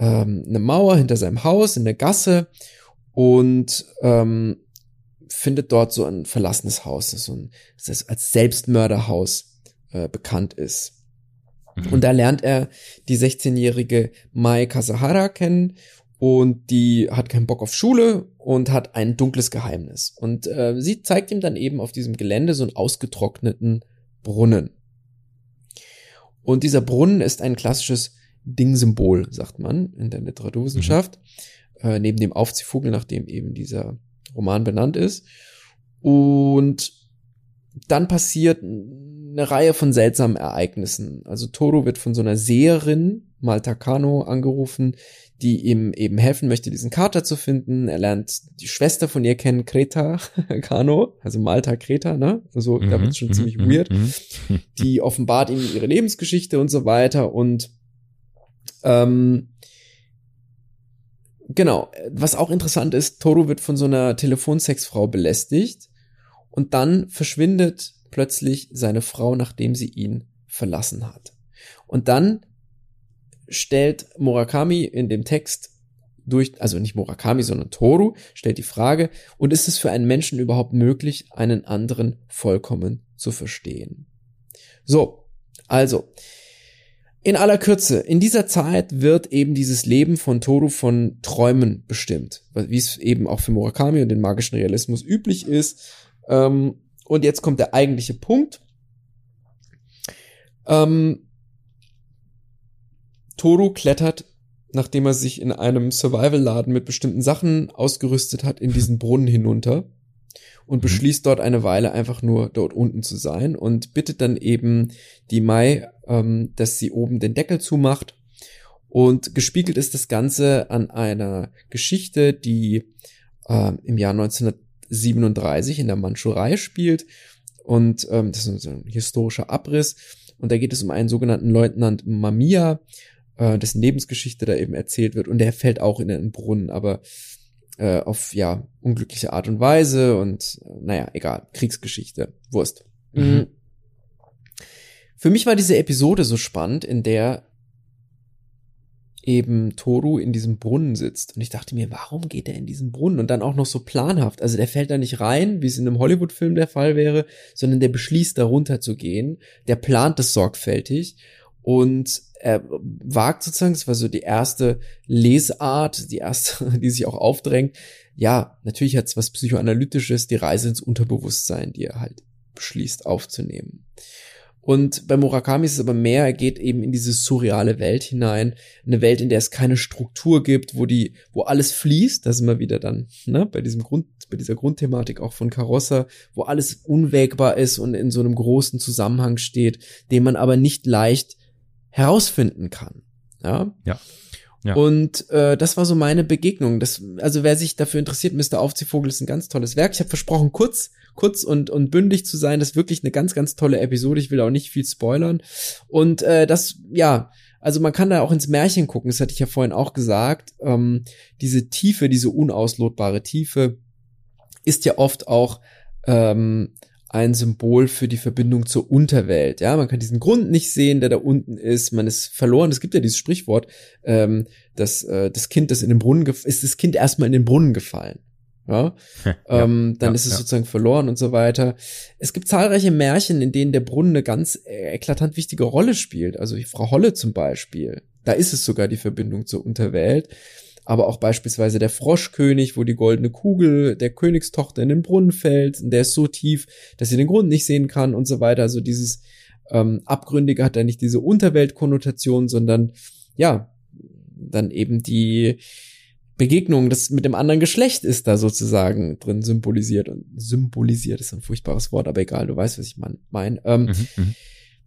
ähm, eine Mauer hinter seinem Haus in der Gasse und ähm, findet dort so ein verlassenes Haus, das so ein, das als Selbstmörderhaus äh, bekannt ist. Mhm. Und da lernt er die 16-jährige Mai Kasahara kennen und die hat keinen Bock auf Schule und hat ein dunkles Geheimnis. Und äh, sie zeigt ihm dann eben auf diesem Gelände so einen ausgetrockneten Brunnen. Und dieser Brunnen ist ein klassisches Dingsymbol, sagt man in der Literaturwissenschaft, mhm. äh, neben dem Aufziehvogel, nach dem eben dieser Roman benannt ist. Und dann passiert eine Reihe von seltsamen Ereignissen. Also Toro wird von so einer Seherin, Malta Kano, angerufen, die ihm eben helfen möchte, diesen Kater zu finden. Er lernt die Schwester von ihr kennen, Kreta *laughs* Kano, also Malta Kreta, ne? Also mhm, da wird's schon mhm, ziemlich mhm, weird. Mhm. *laughs* Die offenbart ihm ihre Lebensgeschichte und so weiter. Und ähm, genau, was auch interessant ist, Toru wird von so einer Telefonsexfrau belästigt und dann verschwindet plötzlich seine Frau, nachdem sie ihn verlassen hat. Und dann stellt Murakami in dem Text durch, also nicht Murakami, sondern Toru, stellt die Frage, und ist es für einen Menschen überhaupt möglich, einen anderen vollkommen zu verstehen? So, also, in aller Kürze, in dieser Zeit wird eben dieses Leben von Toru von Träumen bestimmt, wie es eben auch für Murakami und den magischen Realismus üblich ist. Ähm, und jetzt kommt der eigentliche Punkt. Ähm, Toru klettert, nachdem er sich in einem Survival-Laden mit bestimmten Sachen ausgerüstet hat, in diesen Brunnen hinunter. und mhm. beschließt dort eine Weile einfach nur dort unten zu sein und bittet dann eben die Mai, ähm, dass sie oben den Deckel zumacht. Und gespiegelt ist das Ganze an einer Geschichte, die äh, im Jahr 1937 in der Mandschurei spielt. Und ähm, das ist ein historischer Abriss. Und da geht es um einen sogenannten Leutnant Mamiya, äh, dessen Lebensgeschichte da eben erzählt wird. Und der fällt auch in einen Brunnen, aber äh, auf ja unglückliche Art und Weise und äh, naja, egal, Kriegsgeschichte, Wurst. Mhm. mhm. Für mich war diese Episode so spannend, in der eben Toru in diesem Brunnen sitzt. Und ich dachte mir, warum geht er in diesen Brunnen? Und dann auch noch so planhaft. Also der fällt da nicht rein, wie es in einem Hollywood-Film der Fall wäre, sondern der beschließt, da runter zu gehen. Der plant es sorgfältig. Und er wagt sozusagen, das war so die erste Lesart, die erste, *laughs* die sich auch aufdrängt. Ja, natürlich hat es was Psychoanalytisches, die Reise ins Unterbewusstsein, die er halt beschließt aufzunehmen. Und bei Murakami ist es aber mehr, er geht eben in diese surreale Welt hinein, eine Welt, in der es keine Struktur gibt, wo die, wo alles fließt, da sind wir wieder dann, ne, bei diesem Grund, bei dieser Grundthematik auch von Carossa, wo alles unwägbar ist und in so einem großen Zusammenhang steht, den man aber nicht leicht herausfinden kann. Ja. Ja. Ja. Und äh, das war so meine Begegnung. Das, also wer sich dafür interessiert, Mr. Aufziehvogel ist ein ganz tolles Werk. Ich habe versprochen, kurz, kurz und, und bündig zu sein. Das ist wirklich eine ganz, ganz tolle Episode. Ich will auch nicht viel spoilern. Und äh, das, ja, also man kann da auch ins Märchen gucken. Das hatte ich ja vorhin auch gesagt. Ähm, diese Tiefe, diese unauslotbare Tiefe ist ja oft auch ähm, ein Symbol für die Verbindung zur Unterwelt. Ja, man kann diesen Grund nicht sehen, der da unten ist. Man ist verloren. Es gibt ja dieses Sprichwort, ähm, dass äh, das Kind, das in den Brunnen ist, das Kind erstmal in den Brunnen gefallen. Ja, *laughs* ja ähm, dann ja, ist es ja. sozusagen verloren und so weiter. Es gibt zahlreiche Märchen, in denen der Brunnen eine ganz äh, eklatant wichtige Rolle spielt. Also Frau Holle zum Beispiel. Da ist es sogar die Verbindung zur Unterwelt aber auch beispielsweise der Froschkönig, wo die goldene Kugel der Königstochter in den Brunnen fällt, und der ist so tief, dass sie den Grund nicht sehen kann und so weiter. Also dieses ähm, Abgründige hat da nicht diese Unterweltkonnotation, sondern ja, dann eben die Begegnung, das mit dem anderen Geschlecht ist da sozusagen drin symbolisiert und symbolisiert ist ein furchtbares Wort, aber egal, du weißt, was ich meine. Ähm, mhm, mhm.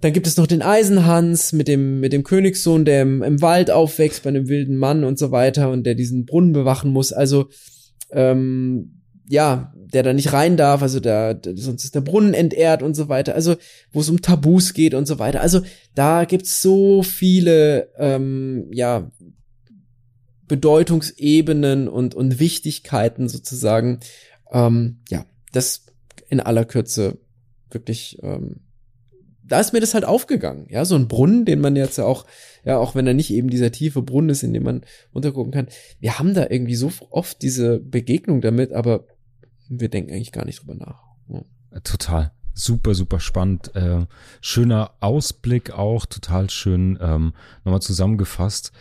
Dann gibt es noch den Eisenhans mit dem, mit dem Königssohn, der im, im Wald aufwächst bei einem wilden Mann und so weiter und der diesen Brunnen bewachen muss. Also, ähm, ja, der da nicht rein darf, also da, sonst ist der Brunnen entehrt und so weiter. Also, wo es um Tabus geht und so weiter. Also, da gibt's so viele, ähm, ja, Bedeutungsebenen und, und Wichtigkeiten sozusagen. Ähm, ja, das in aller Kürze wirklich ähm, da ist mir das halt aufgegangen. Ja, so ein Brunnen, den man jetzt ja auch, ja, auch wenn er nicht eben dieser tiefe Brunnen ist, in dem man runtergucken kann. Wir haben da irgendwie so oft diese Begegnung damit, aber wir denken eigentlich gar nicht drüber nach. Ja. Total. Super, super spannend. Äh, schöner Ausblick auch, total schön ähm, nochmal zusammengefasst.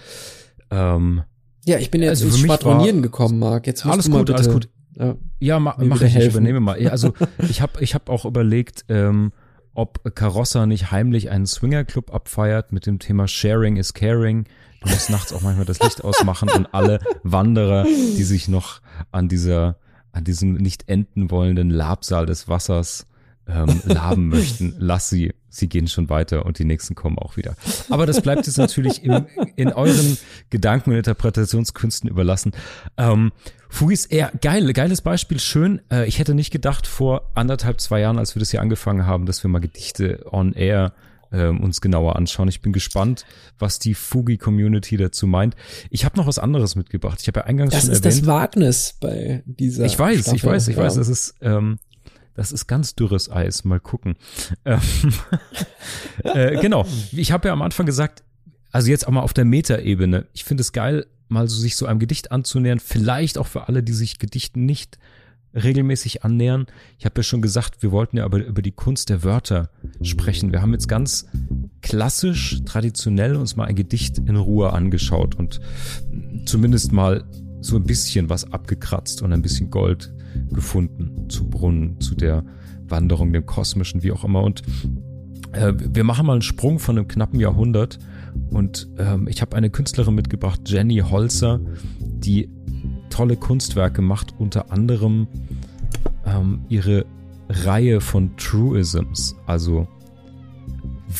Ähm, ja, ich bin jetzt also ins Schwadronieren gekommen, Marc. Jetzt alles gut, bitte, alles gut. Ja, ja ma, mach ich, ich übernehme mal. Ja, also *laughs* ich habe ich hab auch überlegt, ähm, ob Carossa nicht heimlich einen Swingerclub abfeiert mit dem Thema Sharing is Caring. Du musst nachts auch manchmal das Licht ausmachen und alle Wanderer, die sich noch an dieser, an diesem nicht enden wollenden Labsaal des Wassers ähm, laben möchten, lass sie. Sie gehen schon weiter und die nächsten kommen auch wieder. Aber das bleibt jetzt natürlich im, in euren Gedanken und Interpretationskünsten überlassen. Ähm, Fugis, eher geil, geiles Beispiel, schön. Äh, ich hätte nicht gedacht vor anderthalb, zwei Jahren, als wir das hier angefangen haben, dass wir mal Gedichte on air ähm, uns genauer anschauen. Ich bin gespannt, was die Fugi-Community dazu meint. Ich habe noch was anderes mitgebracht. Ich habe ja eingangs das schon erwähnt. Das ist das Wagnis bei dieser. Ich weiß, Staffel. ich weiß, ich ja. weiß. Das ist ähm, das ist ganz dürres Eis. Mal gucken. Ähm, *laughs* äh, genau. Ich habe ja am Anfang gesagt, also jetzt auch mal auf der Metaebene. Ich finde es geil, mal so sich so einem Gedicht anzunähern. Vielleicht auch für alle, die sich Gedichten nicht regelmäßig annähern. Ich habe ja schon gesagt, wir wollten ja aber über die Kunst der Wörter sprechen. Wir haben jetzt ganz klassisch, traditionell uns mal ein Gedicht in Ruhe angeschaut und zumindest mal so ein bisschen was abgekratzt und ein bisschen Gold gefunden zu Brunnen, zu der Wanderung, dem kosmischen, wie auch immer. Und äh, wir machen mal einen Sprung von einem knappen Jahrhundert. Und ähm, ich habe eine Künstlerin mitgebracht, Jenny Holzer, die tolle Kunstwerke macht, unter anderem, äh, ähm, ihre Reihe von Truisms, also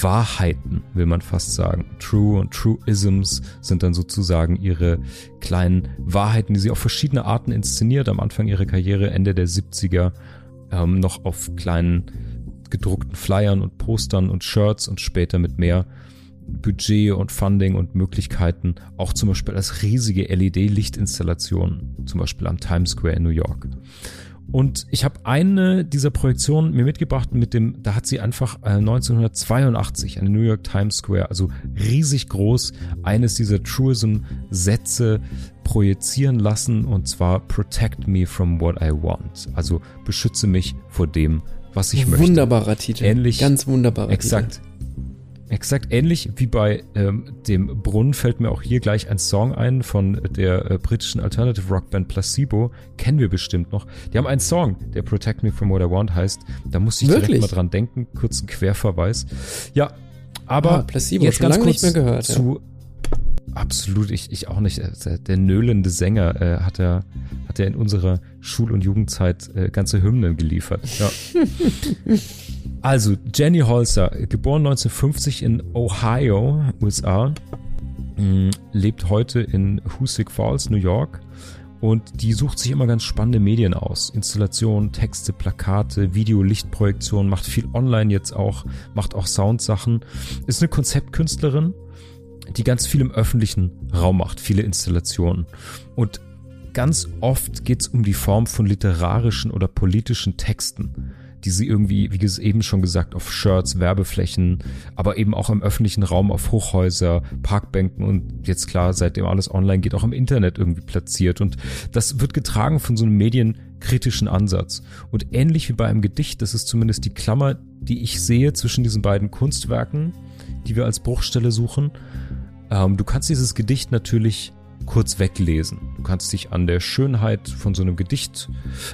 Wahrheiten, will man fast sagen. True und Truisms sind dann sozusagen ihre kleinen Wahrheiten, die sie auf verschiedene Arten inszeniert. Am Anfang ihrer Karriere, Ende der 70er, ähm, noch auf kleinen gedruckten Flyern und Postern und Shirts und später mit mehr Budget und Funding und Möglichkeiten, auch zum Beispiel als riesige LED-Lichtinstallationen, zum Beispiel am Times Square in New York. Und ich habe eine dieser Projektionen mir mitgebracht mit dem, da hat sie einfach äh, 1982 an New York Times Square, also riesig groß, eines dieser Truism-Sätze projizieren lassen und zwar Protect me from what I want. Also beschütze mich vor dem, was ich möchte. Wunderbarer Titel. Ähnlich. Ganz wunderbarer exakt. Titel. Exakt ähnlich wie bei ähm, dem Brunnen fällt mir auch hier gleich ein Song ein von der äh, britischen Alternative Rock Band Placebo. Kennen wir bestimmt noch. Die haben einen Song, der Protect Me From What I Want heißt. Da musste ich Wirklich? direkt mal dran denken. Kurzen Querverweis. Ja, aber Ah, Placebo, jetzt ganz kurz nicht mehr gehört, ja. zu Absolut, ich, ich auch nicht. Der, der nöhlende Sänger äh, hat er hat er in unserer Schul- und Jugendzeit äh, ganze Hymnen geliefert. Ja. *laughs* also Jenny Holzer, geboren 1950 in Ohio, USA, mh, lebt heute in Hoosick Falls, New York. Und die sucht sich immer ganz spannende Medien aus. Installationen, Texte, Plakate, Video, Lichtprojektion, macht viel online jetzt auch, macht auch Soundsachen. Ist eine Konzeptkünstlerin, die ganz viel im öffentlichen Raum macht, viele Installationen. Und ganz oft geht es um die Form von literarischen oder politischen Texten, die sie irgendwie, wie eben schon gesagt, auf Shirts, Werbeflächen, aber eben auch im öffentlichen Raum auf Hochhäuser, Parkbänken und jetzt klar, seitdem alles online geht, auch im Internet irgendwie platziert. Und das wird getragen von so einem medienkritischen Ansatz. Und ähnlich wie bei einem Gedicht, das ist zumindest die Klammer, die ich sehe zwischen diesen beiden Kunstwerken, die wir als Bruchstelle suchen. Ähm, du kannst dieses Gedicht natürlich kurz weglesen. Du kannst dich an der Schönheit von so einem Gedicht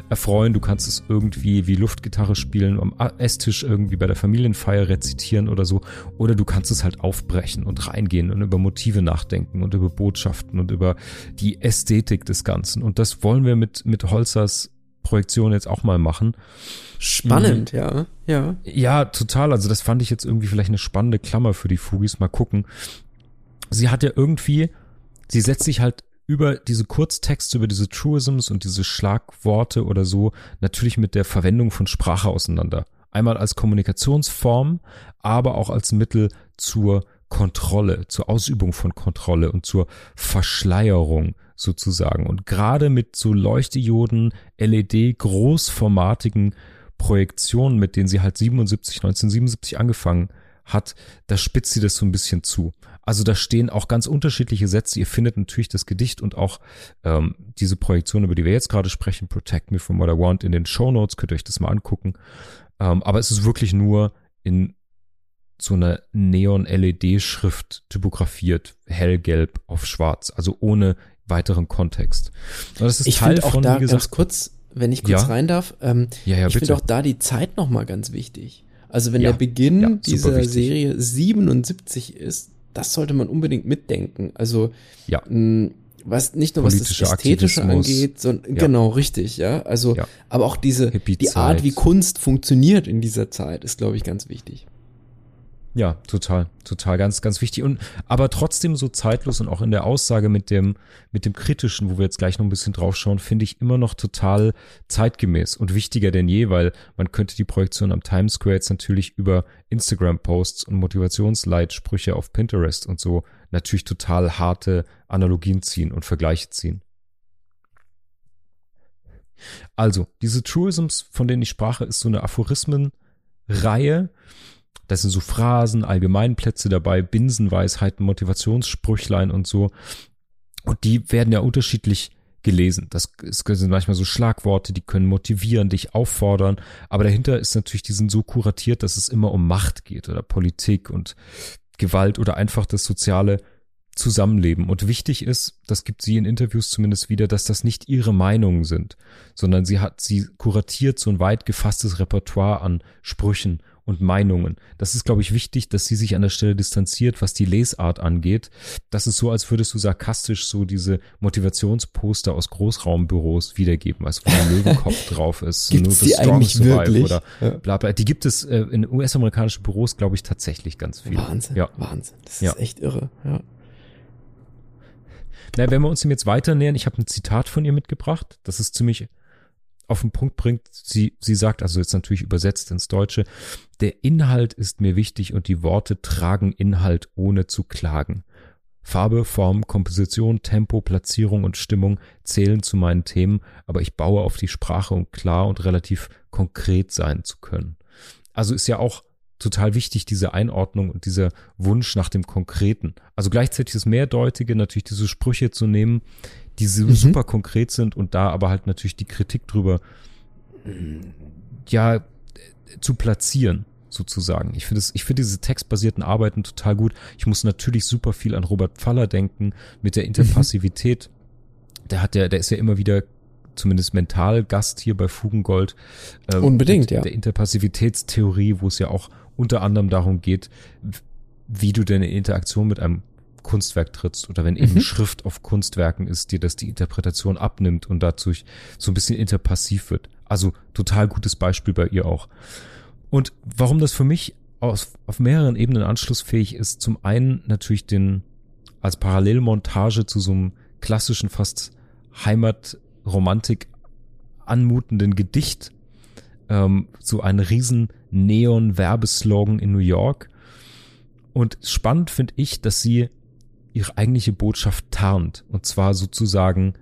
erfreuen. Du kannst es irgendwie wie Luftgitarre spielen, am Esstisch irgendwie bei der Familienfeier rezitieren oder so. Oder du kannst es halt aufbrechen und reingehen und über Motive nachdenken und über Botschaften und über die Ästhetik des Ganzen. Und das wollen wir mit, mit Holzers Projektion jetzt auch mal machen. Spannend, ja. Ja. Ja, total. Also das fand ich jetzt irgendwie vielleicht eine spannende Klammer für die Fugis. Mal gucken. Sie hat ja irgendwie, sie setzt sich halt über diese Kurztexte, über diese Truisms und diese Schlagworte oder so natürlich mit der Verwendung von Sprache auseinander. Einmal als Kommunikationsform, aber auch als Mittel zur Kontrolle, zur Ausübung von Kontrolle und zur Verschleierung sozusagen. Und gerade mit so Leuchtdioden, LED, großformatigen Projektionen, mit denen sie halt 77, 1977 angefangen hat, da spitzt sie das so ein bisschen zu. Also da stehen auch ganz unterschiedliche Sätze. Ihr findet natürlich das Gedicht und auch ähm, diese Projektion, über die wir jetzt gerade sprechen, Protect Me From What I Want, in den Show Notes, könnt ihr euch das mal angucken. Ähm, aber es ist wirklich nur in so einer Neon-LED-Schrift typografiert, hellgelb auf schwarz, also ohne weiteren Kontext. Und das ist Ich Teil finde auch von, da wie gesagt, ganz kurz, wenn ich kurz Ja. rein darf, ähm, Ja, ja, ich finde auch da die Zeit nochmal ganz wichtig. Also wenn Ja, der Beginn ja, dieser wichtig. Serie 77 ist, das sollte man unbedingt mitdenken. Also Ja. mh, was nicht nur was das Ästhetische angeht, sondern Ja. genau richtig, ja. Also aber auch diese die Art, wie Kunst funktioniert in dieser Zeit, ist glaube ich ganz wichtig. Ja, total, total, ganz, ganz wichtig und aber trotzdem so zeitlos und auch in der Aussage mit dem mit dem kritischen, wo wir jetzt gleich noch ein bisschen drauf schauen, finde ich immer noch total zeitgemäß und wichtiger denn je, weil man könnte die Projektion am Times Square jetzt natürlich über Instagram Posts und Motivationsleitsprüche auf Pinterest und so natürlich total harte Analogien ziehen und Vergleiche ziehen. Also, diese Truisms, von denen ich sprach, ist so eine Aphorismenreihe. Da sind so Phrasen, Allgemeinplätze dabei, Binsenweisheiten, Motivationssprüchlein und so. Und die werden ja unterschiedlich gelesen. Das sind manchmal so Schlagworte, die können motivieren, dich auffordern. Aber dahinter ist natürlich, die sind so kuratiert, dass es immer um Macht geht oder Politik und Gewalt oder einfach das soziale Zusammenleben. Und wichtig ist, das gibt sie in Interviews zumindest wieder, dass das nicht ihre Meinungen sind, sondern sie hat, sie kuratiert so ein weit gefasstes Repertoire an Sprüchen und Meinungen. Das ist, glaube ich, wichtig, dass sie sich an der Stelle distanziert, was die Lesart angeht. Das ist so, als würdest du sarkastisch so diese Motivationsposter aus Großraumbüros wiedergeben, also wo ein Löwenkopf *laughs* drauf ist. Gibt's die eigentlich wirklich? Oder bla bla. Die gibt es äh, in US-amerikanischen Büros, glaube ich, tatsächlich ganz viel. Wahnsinn, ja. Wahnsinn. Das ist ja. echt irre, ja. Na, wenn wir uns dem jetzt weiter nähern, ich habe ein Zitat von ihr mitgebracht, das ist ziemlich auf den Punkt bringt. Sie, sie sagt, also jetzt natürlich übersetzt ins Deutsche, der Inhalt ist mir wichtig und die Worte tragen Inhalt ohne zu klagen. Farbe, Form, Komposition, Tempo, Platzierung und Stimmung zählen zu meinen Themen, aber ich baue auf die Sprache, um klar und relativ konkret sein zu können. Also ist ja auch total wichtig, diese Einordnung und dieser Wunsch nach dem Konkreten. Also gleichzeitig das Mehrdeutige, natürlich diese Sprüche zu nehmen, die mhm. super konkret sind und da aber halt natürlich die Kritik drüber, ja, zu platzieren sozusagen. Ich finde ich finde diese textbasierten Arbeiten total gut. Ich muss natürlich super viel an Robert Pfaller denken mit der Interpassivität. Mhm. Der hat ja, der ist ja immer wieder zumindest mental Gast hier bei Fugengold. Äh, Unbedingt, ja. Der Interpassivitätstheorie, wo es ja auch unter anderem darum geht, wie du deine Interaktion mit einem Kunstwerk trittst oder wenn eben mhm. Schrift auf Kunstwerken ist, dir das die Interpretation abnimmt und dadurch so ein bisschen interpassiv wird. Also total gutes Beispiel bei ihr auch. Und warum das für mich aus, auf mehreren Ebenen anschlussfähig ist, zum einen natürlich den als Parallelmontage zu so einem klassischen, fast Heimatromantik anmutenden Gedicht, ähm, so ein riesen Neon-Werbeslogan in New York. Und spannend finde ich, dass sie ihre eigentliche Botschaft tarnt. Und zwar sozusagen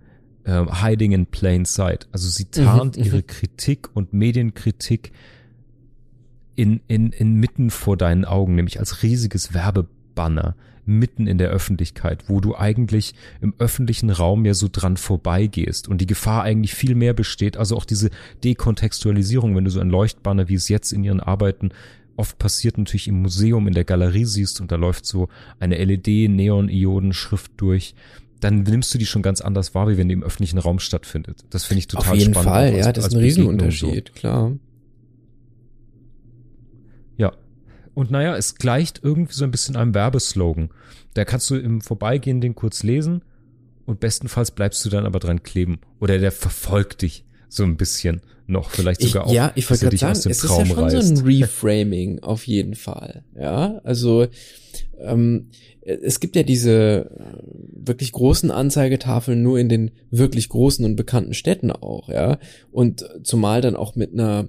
äh, hiding in plain sight. Also sie tarnt mhm, ihre mhm. Kritik und Medienkritik in, in, in mitten vor deinen Augen, nämlich als riesiges Werbebanner mitten in der Öffentlichkeit, wo du eigentlich im öffentlichen Raum ja so dran vorbeigehst und die Gefahr eigentlich viel mehr besteht, also auch diese Dekontextualisierung, wenn du so ein Leuchtbanner, wie es jetzt in ihren Arbeiten oft passiert natürlich im Museum, in der Galerie siehst und da läuft so eine LED-Neon-Ioden-Schrift durch, dann nimmst du die schon ganz anders wahr, wie wenn die im öffentlichen Raum stattfindet. Das finde ich total spannend. Auf jeden spannend, Fall, ja, das ist ein Riesenunterschied, so. klar. Ja. Und naja, es gleicht irgendwie so ein bisschen einem Werbeslogan. Da kannst du im Vorbeigehen den kurz lesen und bestenfalls bleibst du dann aber dran kleben. Oder der verfolgt dich so ein bisschen noch, vielleicht sogar ich, auch, ja, ich wollte gerade sagen, es Traum ist ja schon reißt. so ein *laughs* Reframing auf jeden Fall. Ja, also ähm, es gibt ja diese äh, wirklich großen Anzeigetafeln nur in den wirklich großen und bekannten Städten auch, ja. Und zumal dann auch mit einer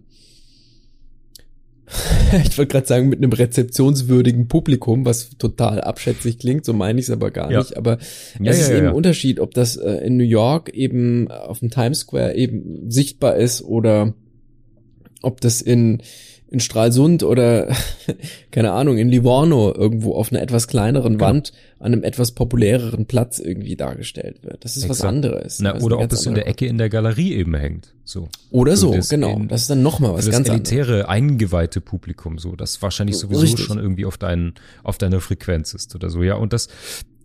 *laughs* ich wollte gerade sagen, mit einem rezeptionswürdigen Publikum, was total abschätzig klingt, so meine ich es aber gar ja. nicht. Aber ja, es ja, ist eben ein Unterschied, ob das äh, in New York eben auf dem Times Square eben sichtbar ist oder ob das in in Stralsund oder *laughs* keine Ahnung, in Livorno irgendwo auf einer etwas kleineren genau. Wand an einem etwas populäreren Platz irgendwie dargestellt wird. Das ist Exakt. was anderes. Na, oder ob es in der Ecke in der Galerie eben hängt. So. Oder so, genau. In, das ist dann nochmal was ganz anderes. Das elitäre, eingeweihte Publikum, so, das wahrscheinlich sowieso Richtig. schon irgendwie auf deinen, auf deiner Frequenz ist oder so, ja. Und das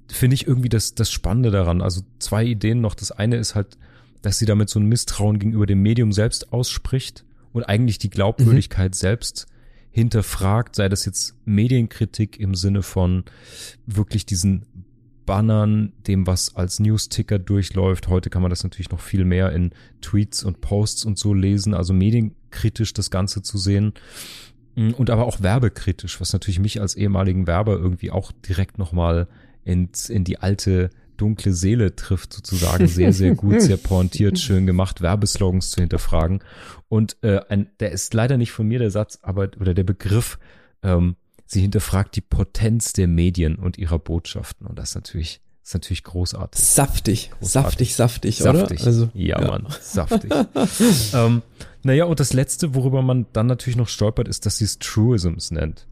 finde ich irgendwie das, das Spannende daran. Also zwei Ideen noch. Das eine ist halt, dass sie damit so ein Misstrauen gegenüber dem Medium selbst ausspricht und eigentlich die Glaubwürdigkeit mhm. selbst hinterfragt, sei das jetzt Medienkritik im Sinne von wirklich diesen Bannern, dem was als News-Ticker durchläuft. Heute kann man das natürlich noch viel mehr in Tweets und Posts und so lesen, also medienkritisch das Ganze zu sehen. Mm, und aber auch werbekritisch, was natürlich mich als ehemaligen Werber irgendwie auch direkt nochmal ins, in die alte dunkle Seele trifft, sozusagen sehr, sehr *laughs* gut, sehr pointiert, schön gemacht, Werbeslogans zu hinterfragen. Und äh, ein, der ist leider nicht von mir der Satz, aber oder der Begriff, ähm, sie hinterfragt die Potenz der Medien und ihrer Botschaften. Und das ist natürlich, ist natürlich großartig. Saftig, großartig. saftig, saftig, saftig. oder? Also, ja, ja, Mann, saftig. *laughs* ähm, naja, und das Letzte, worüber man dann natürlich noch stolpert, ist, dass sie es Truisms nennt.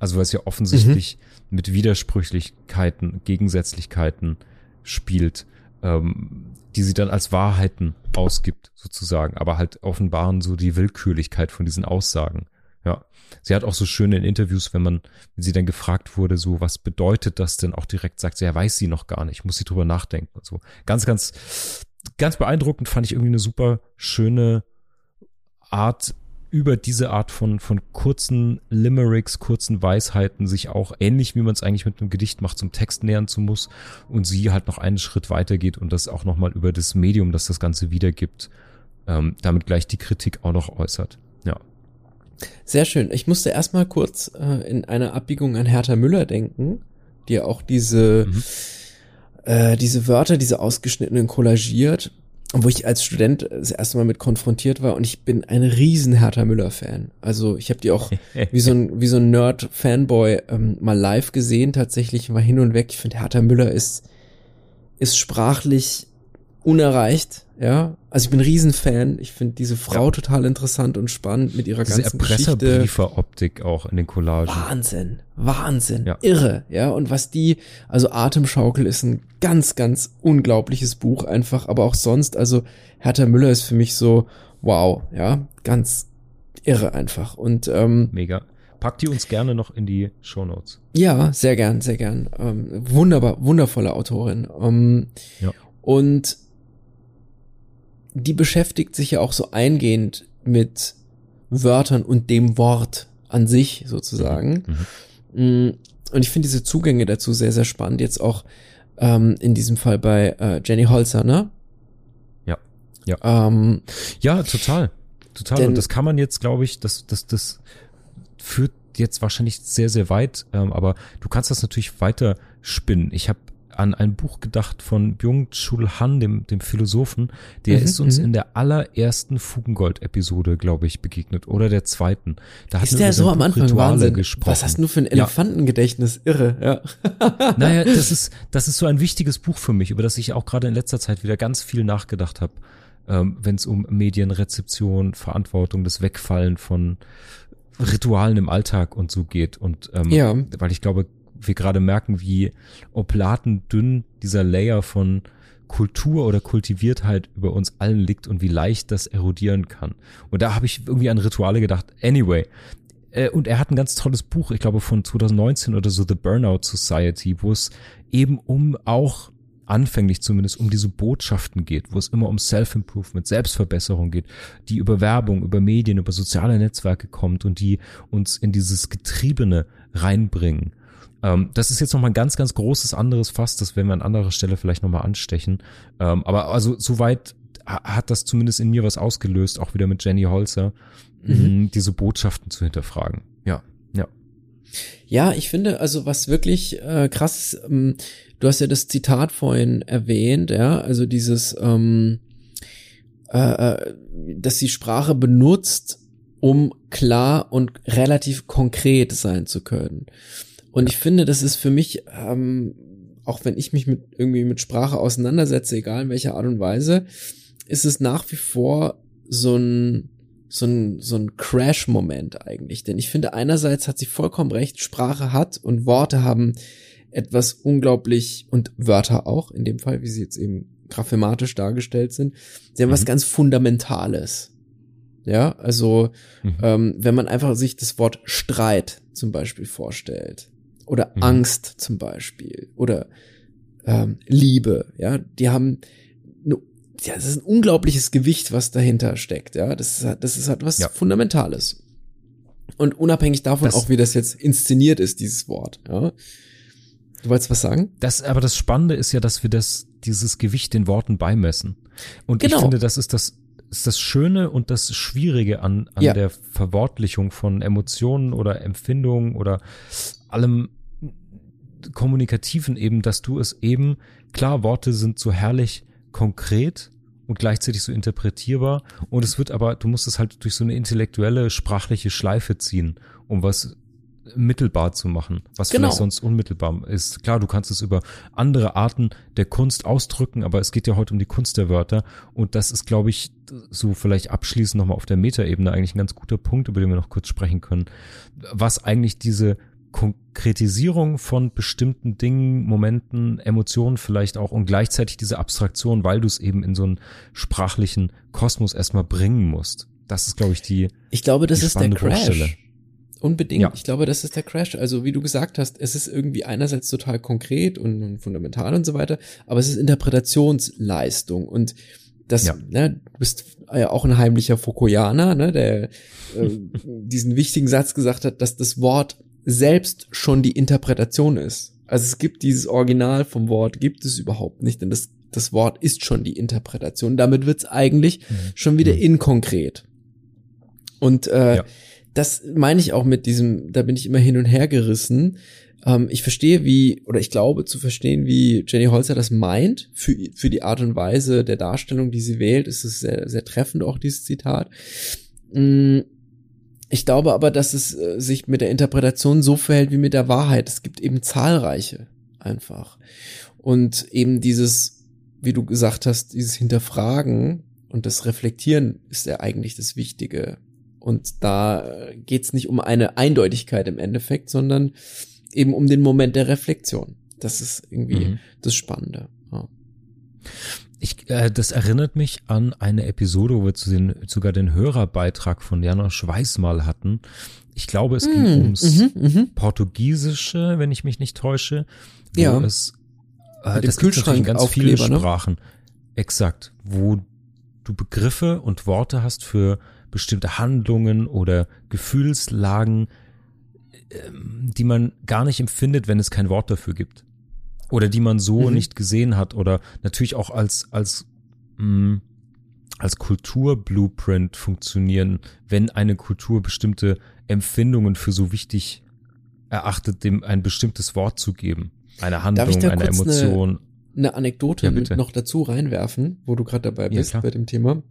Also weil es ja offensichtlich mhm. mit Widersprüchlichkeiten, Gegensätzlichkeiten spielt, ähm, die sie dann als Wahrheiten ausgibt, sozusagen, aber halt offenbaren so die Willkürlichkeit von diesen Aussagen. Ja. Sie hat auch so schön in Interviews, wenn man, wenn sie dann gefragt wurde, so, was bedeutet das denn, auch direkt sagt sie, ja, weiß sie noch gar nicht, muss sie drüber nachdenken und so. Ganz, ganz, ganz beeindruckend fand ich irgendwie eine super schöne Art, über diese Art von, von kurzen Limericks, kurzen Weisheiten sich auch ähnlich, wie man es eigentlich mit einem Gedicht macht, zum Text nähern zu muss und sie halt noch einen Schritt weiter geht und das auch nochmal über das Medium, das das Ganze wiedergibt, ähm, damit gleich die Kritik auch noch äußert. Ja. Sehr schön. Ich musste erstmal kurz äh, in einer Abbiegung an Hertha Müller denken, die ja auch diese, mhm. äh, diese Wörter, diese ausgeschnittenen kollagiert wo ich als Student das erste Mal mit konfrontiert war und ich bin ein riesen Hertha Müller Fan. Also ich habe die auch *laughs* wie so ein wie so ein Nerd Fanboy ähm, mal live gesehen tatsächlich war hin und weg. Ich finde Hertha Müller ist ist sprachlich unerreicht, ja. Also ich bin ein Riesenfan. Ich finde diese Frau ja. total interessant und spannend mit ihrer diese ganzen Geschichte. Optik auch in den Collagen. Wahnsinn, Wahnsinn, ja. irre, ja. Und was die, also Atemschaukel ist ein ganz, ganz unglaubliches Buch einfach, aber auch sonst, also Hertha Müller ist für mich so, wow, ja, ganz irre einfach. Und ähm, mega. Packt die uns gerne noch in die Show Notes. Ja, sehr gern, sehr gern. Ähm, wunderbar, wundervolle Autorin. Ähm, ja. Und die beschäftigt sich ja auch so eingehend mit Wörtern und dem Wort an sich sozusagen. Mhm. Mm, und ich finde diese Zugänge dazu sehr, sehr spannend. Jetzt auch ähm, in diesem Fall bei äh, Jenny Holzer, ne? Ja. Ja. Ähm, ja, total. Total. Denn, und das kann man jetzt, glaube ich, das, das, das führt jetzt wahrscheinlich sehr, sehr weit, ähm, aber du kannst das natürlich weiter spinnen. Ich habe an ein Buch gedacht von Byung-Chul Han, dem, dem Philosophen. Der mhm, ist uns mhm. in der allerersten Fugengold-Episode, glaube ich, begegnet. Oder der zweiten. Da ist der so am Anfang Rituale Wahnsinn. gesprochen. Was hast du für ein Elefantengedächtnis? Ja. Irre, ja. *laughs* naja, das ist, das ist so ein wichtiges Buch für mich, über das ich auch gerade in letzter Zeit wieder ganz viel nachgedacht habe. Ähm, Wenn es um Medienrezeption, Verantwortung, das Wegfallen von Ritualen im Alltag und so geht. Und ähm, ja. weil ich glaube, wir gerade merken, wie oblatendünn dieser Layer von Kultur oder Kultiviertheit über uns allen liegt und wie leicht das erodieren kann. Und da habe ich irgendwie an Rituale gedacht. Anyway. Äh, und er hat ein ganz tolles Buch, ich glaube von 2019 oder so, The Burnout Society, wo es eben um auch anfänglich zumindest um diese Botschaften geht, wo es immer um Self-Improvement, Selbstverbesserung geht, die über Werbung, über Medien, über soziale Netzwerke kommt und die uns in dieses Getriebene reinbringen. Ähm, das ist jetzt nochmal ein ganz, ganz großes anderes Fass, das werden wir an anderer Stelle vielleicht nochmal anstechen. Ähm, aber also soweit hat das zumindest in mir was ausgelöst, auch wieder mit Jenny Holzer, mhm. diese Botschaften zu hinterfragen. Ja, ja. Ja, ich finde, also was wirklich äh, krass ist, ähm, du hast ja das Zitat vorhin erwähnt, ja, also dieses, ähm, äh, äh dass die Sprache benutzt, um klar und relativ konkret sein zu können. Und ich finde, das ist für mich, ähm, auch wenn ich mich mit irgendwie mit Sprache auseinandersetze, egal in welcher Art und Weise, ist es nach wie vor so ein so ein, so ein Crash-Moment eigentlich. Denn ich finde, einerseits hat sie vollkommen recht, Sprache hat und Worte haben etwas unglaublich und Wörter auch, in dem Fall, wie sie jetzt eben graphematisch dargestellt sind, sie haben mhm. was ganz Fundamentales. Ja, also mhm. ähm, wenn man einfach sich das Wort Streit zum Beispiel vorstellt, oder mhm. Angst zum Beispiel oder ähm, Liebe, ja, die haben eine, ja, das ist ein unglaubliches Gewicht, was dahinter steckt, ja, das ist, das ist halt was ja. Fundamentales. Und unabhängig davon das, auch, wie das jetzt inszeniert ist, dieses Wort, ja. Du wolltest was sagen? Das, aber das Spannende ist ja, dass wir das, dieses Gewicht den Worten beimessen. Und genau. ich finde, das ist das, ist das Schöne und das Schwierige an, an ja. der Verwortlichung von Emotionen oder Empfindungen oder allem, Kommunikativen eben, dass du es eben, klar, Worte sind so herrlich konkret und gleichzeitig so interpretierbar und es wird aber, du musst es halt durch so eine intellektuelle, sprachliche Schleife ziehen, um was mittelbar zu machen, was genau. vielleicht sonst unmittelbar ist. Klar, du kannst es über andere Arten der Kunst ausdrücken, aber es geht ja heute um die Kunst der Wörter und das ist, glaube ich, so vielleicht abschließend nochmal auf der Metaebene eigentlich ein ganz guter Punkt, über den wir noch kurz sprechen können, was eigentlich diese Konkretisierung von bestimmten Dingen, Momenten, Emotionen vielleicht auch und gleichzeitig diese Abstraktion, weil du es eben in so einen sprachlichen Kosmos erstmal bringen musst. Das ist, glaube ich, die. Ich glaube, das ist der Crash. Baustelle. Unbedingt. Ja. Ich glaube, das ist der Crash. Also, wie du gesagt hast, es ist irgendwie einerseits total konkret und, und fundamental und so weiter, aber es ist Interpretationsleistung und das, ja. ne, du bist ja auch ein heimlicher Foucaultianer, ne, der äh, *laughs* diesen wichtigen Satz gesagt hat, dass das Wort selbst schon die Interpretation ist. Also es gibt dieses Original vom Wort, gibt es überhaupt nicht, denn das, das Wort ist schon die Interpretation. Damit wird es eigentlich mhm. schon wieder mhm. inkonkret. Und äh, ja. das meine ich auch mit diesem, da bin ich immer hin und her gerissen. Ähm, ich verstehe, wie, oder ich glaube zu verstehen, wie Jenny Holzer das meint. Für, für die Art und Weise der Darstellung, die sie wählt, ist es sehr, sehr treffend, auch dieses Zitat. Mm, ich glaube aber, dass es äh, sich mit der Interpretation so verhält wie mit der Wahrheit. Es gibt eben zahlreiche einfach. Und eben dieses, wie du gesagt hast, dieses Hinterfragen und das Reflektieren ist ja eigentlich das Wichtige. Und da äh, geht's nicht um eine Eindeutigkeit im Endeffekt, sondern eben um den Moment der Reflexion. Das ist irgendwie mhm. das Spannende. Ja. Ich, äh, das erinnert mich an eine Episode, wo wir zu den, sogar den Hörerbeitrag von Jana Schweiß mal hatten. Ich glaube, es ging mm, ums mm -hmm, Portugiesische, wenn ich mich nicht täusche. ja. Es, äh, das Kühlschrank in ganz viele ne? Sprachen. Exakt. Wo du Begriffe und Worte hast für bestimmte Handlungen oder Gefühlslagen, ähm, die man gar nicht empfindet, wenn es kein Wort dafür gibt. Oder die man so mhm. nicht gesehen hat oder natürlich auch als, als, mh, mm, als Kulturblueprint funktionieren, wenn eine Kultur bestimmte Empfindungen für so wichtig erachtet, dem ein bestimmtes Wort zu geben. Eine Handlung, eine Emotion. Eine, eine Anekdote ja, noch dazu reinwerfen, wo du gerade dabei bist ja, bei dem Thema.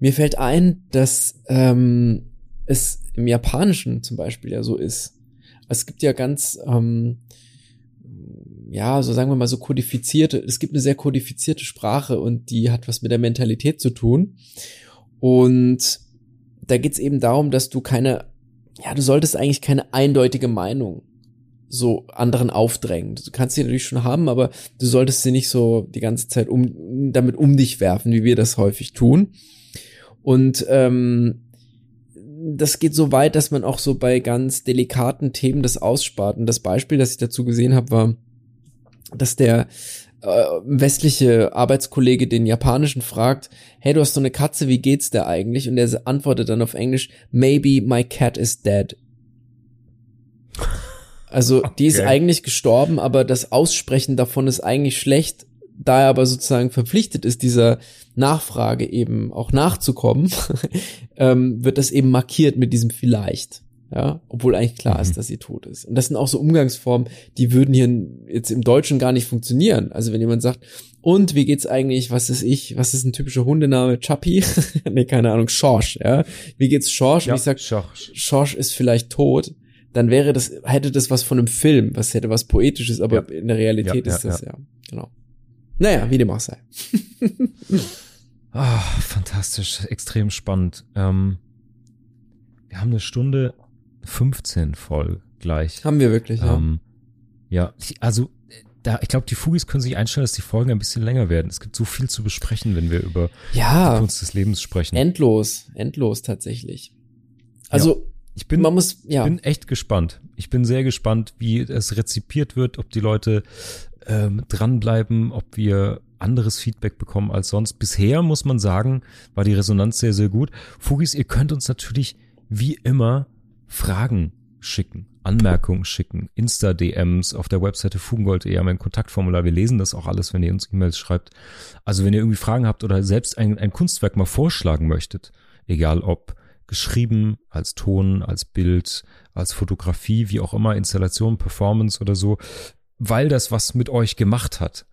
Mir fällt ein, dass ähm, es im Japanischen zum Beispiel ja so ist. Es gibt ja ganz, ähm, ja, so sagen wir mal so kodifizierte, es gibt eine sehr kodifizierte Sprache und die hat was mit der Mentalität zu tun. Und da geht's eben darum, dass du keine, ja, du solltest eigentlich keine eindeutige Meinung so anderen aufdrängen. Du kannst sie natürlich schon haben, aber du solltest sie nicht so die ganze Zeit um damit um dich werfen, wie wir das häufig tun. Und ähm, das geht so weit, dass man auch so bei ganz delikaten Themen das ausspart. Und das Beispiel, das ich dazu gesehen habe, war, dass der äh, westliche Arbeitskollege den japanischen fragt, hey, du hast so eine Katze, wie geht's der eigentlich? Und der antwortet dann auf Englisch, maybe my cat is dead. Also, okay. die ist eigentlich gestorben, aber das Aussprechen davon ist eigentlich schlecht, da er aber sozusagen verpflichtet ist, dieser Nachfrage eben auch nachzukommen, *laughs* ähm, wird das eben markiert mit diesem vielleicht. Ja, obwohl eigentlich klar mhm. ist, dass sie tot ist. Und das sind auch so Umgangsformen, die würden hier jetzt im Deutschen gar nicht funktionieren. Also wenn jemand sagt, und wie geht's eigentlich, was ist ich, was ist ein typischer Hundename? Chappie? *laughs* nee, keine Ahnung, Schorsch, ja. Wie geht's Schorsch? Ja, und ich sag, Schorsch. Schorsch ist vielleicht tot. Dann wäre das, hätte das was von einem Film, was hätte was Poetisches, aber ja. in der Realität ja, ist das ja, genau. Naja, wie dem auch sei. *laughs* Ah, fantastisch, extrem spannend. Ähm, wir haben eine Stunde 15 voll gleich. Haben wir wirklich, ähm, ja. Ja, also da, ich glaube, die Fugis können sich einstellen, dass die Folgen ein bisschen länger werden. Es gibt so viel zu besprechen, wenn wir über ja, die Kunst des Lebens sprechen. Endlos, endlos tatsächlich. Also ja. ich bin, man muss, ja. bin echt gespannt. Ich bin sehr gespannt, wie es rezipiert wird, ob die Leute ähm, dranbleiben, ob wir anderes Feedback bekommen als sonst. Bisher muss man sagen, war die Resonanz sehr, sehr gut. Fugis, ihr könnt uns natürlich wie immer Fragen schicken, Anmerkungen schicken, Insta-DMs auf der Webseite fugengold.de haben wir ein Kontaktformular. Wir lesen das auch alles, wenn ihr uns E-Mails schreibt. Also wenn ihr irgendwie Fragen habt oder selbst ein, ein Kunstwerk mal vorschlagen möchtet, egal ob geschrieben, als Ton, als Bild, als Fotografie, wie auch immer, Installation, Performance oder so, weil das was mit euch gemacht hat,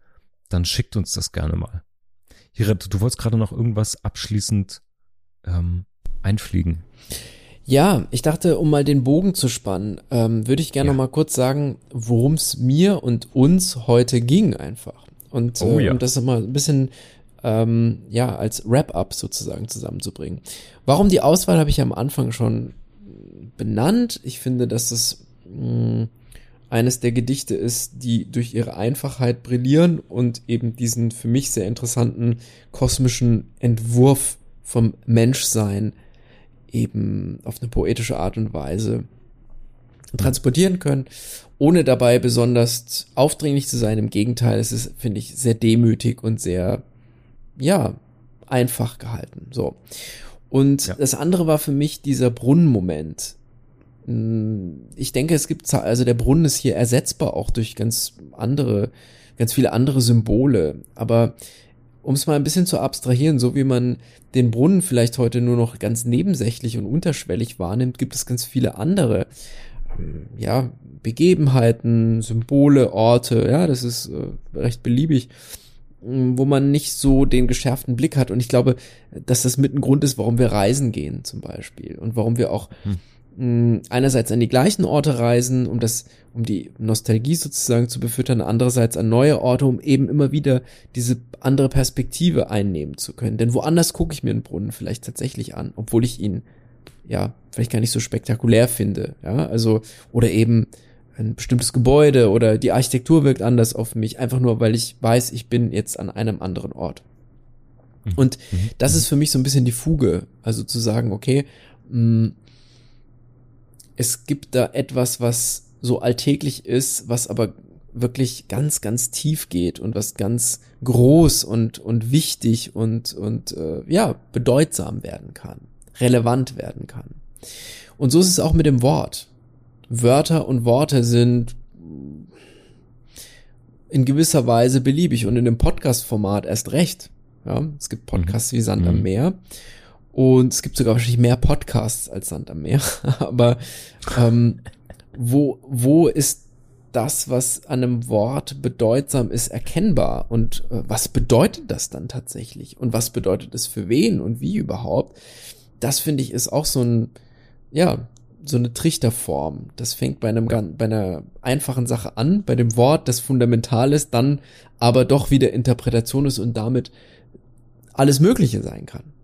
dann schickt uns das gerne mal. Hirat, du wolltest gerade noch irgendwas abschließend ähm, einfliegen. Ja, ich dachte, um mal den Bogen zu spannen, ähm, würde ich gerne ja. noch mal kurz sagen, worum es mir und uns heute ging einfach. Und oh, äh, ja. um das nochmal ein bisschen ähm, ja als Wrap-up sozusagen zusammenzubringen. Warum die Auswahl habe ich am Anfang schon benannt. Ich finde, dass es mh, eines der Gedichte ist, die durch ihre Einfachheit brillieren und eben diesen für mich sehr interessanten kosmischen Entwurf vom Menschsein eben auf eine poetische Art und Weise transportieren können, ohne dabei besonders aufdringlich zu sein. Im Gegenteil, es ist, finde ich, sehr demütig und sehr ja, einfach gehalten. So. Und ja. das andere war für mich dieser Brunnenmoment. Hm, ich denke, es gibt, also der Brunnen ist hier ersetzbar auch durch ganz andere, ganz viele andere Symbole. Aber um es mal ein bisschen zu abstrahieren, so wie man den Brunnen vielleicht heute nur noch ganz nebensächlich und unterschwellig wahrnimmt, gibt es ganz viele andere, ähm, ja, Begebenheiten, Symbole, Orte, ja, das ist äh, recht beliebig, hm, wo man nicht so den geschärften Blick hat. Und ich glaube, dass das mit ein Grund ist, warum wir reisen gehen zum Beispiel und warum wir auch hm einerseits an die gleichen Orte reisen, um das, um die Nostalgie sozusagen zu befüttern, andererseits an neue Orte, um eben immer wieder diese andere Perspektive einnehmen zu können. Denn woanders gucke ich mir einen Brunnen vielleicht tatsächlich an, obwohl ich ihn ja vielleicht gar nicht so spektakulär finde, ja, also oder eben ein bestimmtes Gebäude oder die Architektur wirkt anders auf mich, einfach nur weil ich weiß, ich bin jetzt an einem anderen Ort. Mhm. Und mhm. das ist für mich so ein bisschen die Fuge, also zu sagen, okay, mh, es gibt da etwas, was so alltäglich ist, was aber wirklich ganz, ganz tief geht und was ganz groß und, und wichtig und, und äh, ja, bedeutsam werden kann, relevant werden kann. Und so ist es auch mit dem Wort. Wörter und Worte sind in gewisser Weise beliebig und in dem Podcast-Format erst recht. Ja, es gibt Podcasts wie Sand am mhm. Meer und es gibt sogar wahrscheinlich mehr Podcasts als Sand am Meer. *laughs* Aber ähm, wo, wo ist das, was an einem Wort bedeutsam ist, erkennbar? Und äh, was bedeutet das dann tatsächlich? Und was bedeutet es für wen und wie überhaupt? Das finde ich ist auch so ein, ja, so eine Trichterform. Das fängt bei einem bei einer einfachen Sache an, bei dem Wort, das fundamental ist, dann aber doch wieder Interpretation ist und damit alles Mögliche sein kann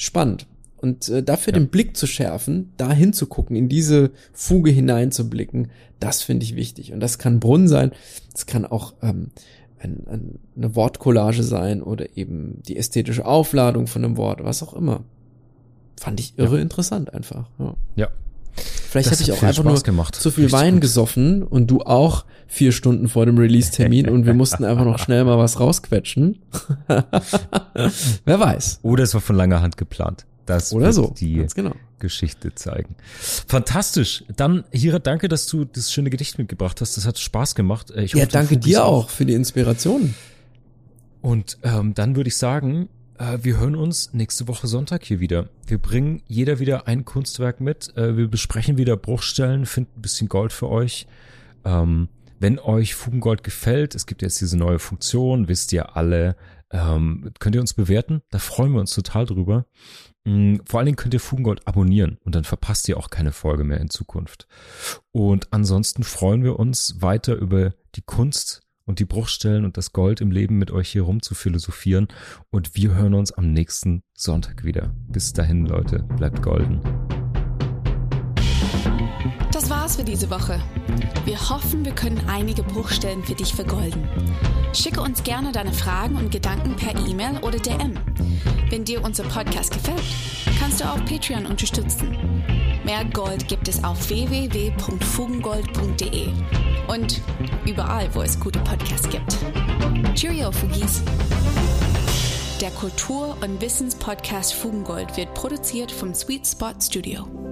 spannend. Und äh, dafür ja. den Blick zu schärfen, da hinzugucken, in diese Fuge hineinzublicken, das finde ich wichtig. Und das kann Brunnen sein, es kann auch ähm, ein, ein, eine Wortcollage sein oder eben die ästhetische Aufladung von einem Wort, was auch immer. Fand ich irre ja. interessant einfach. Ja. ja. Vielleicht habe ich auch einfach nur gemacht. zu viel Richtig Wein gut. gesoffen und du auch vier Stunden vor dem Release-Termin und wir mussten einfach noch schnell mal was rausquetschen. *laughs* Wer weiß. Oder es war von langer Hand geplant. Das Oder so. die genau. Geschichte zeigen. Fantastisch. Dann, Hira, danke, dass du das schöne Gedicht mitgebracht hast. Das hat Spaß gemacht. Ich ja, hoffe, danke dir auch für die Inspiration. Und ähm, dann würde ich sagen, äh, wir hören uns nächste Woche Sonntag hier wieder. Wir bringen jeder wieder ein Kunstwerk mit. Äh, wir besprechen wieder Bruchstellen, finden ein bisschen Gold für euch. Ähm, wenn euch Fugengold gefällt, es gibt jetzt diese neue Funktion, wisst ihr alle, ähm, könnt ihr uns bewerten. Da freuen wir uns total drüber. Mm, vor allen Dingen könnt ihr Fugengold abonnieren und dann verpasst ihr auch keine Folge mehr in Zukunft. Und ansonsten freuen wir uns weiter über die Kunst und die Bruchstellen und das Gold im Leben mit euch hier rum zu philosophieren. Und wir hören uns am nächsten Sonntag wieder. Bis dahin, Leute, bleibt golden. Das war's für diese Woche. Wir hoffen, wir können einige Bruchstellen für dich vergolden. Schicke uns gerne deine Fragen und Gedanken per E-Mail oder DM. Wenn dir unser Podcast gefällt, kannst du auch Patreon unterstützen. Mehr Gold gibt es auf www.fugengold.de und überall, wo es gute Podcasts gibt. Cheerio, Fugis! Der Kultur- und Wissenspodcast Fugengold wird produziert vom Sweet Spot Studio.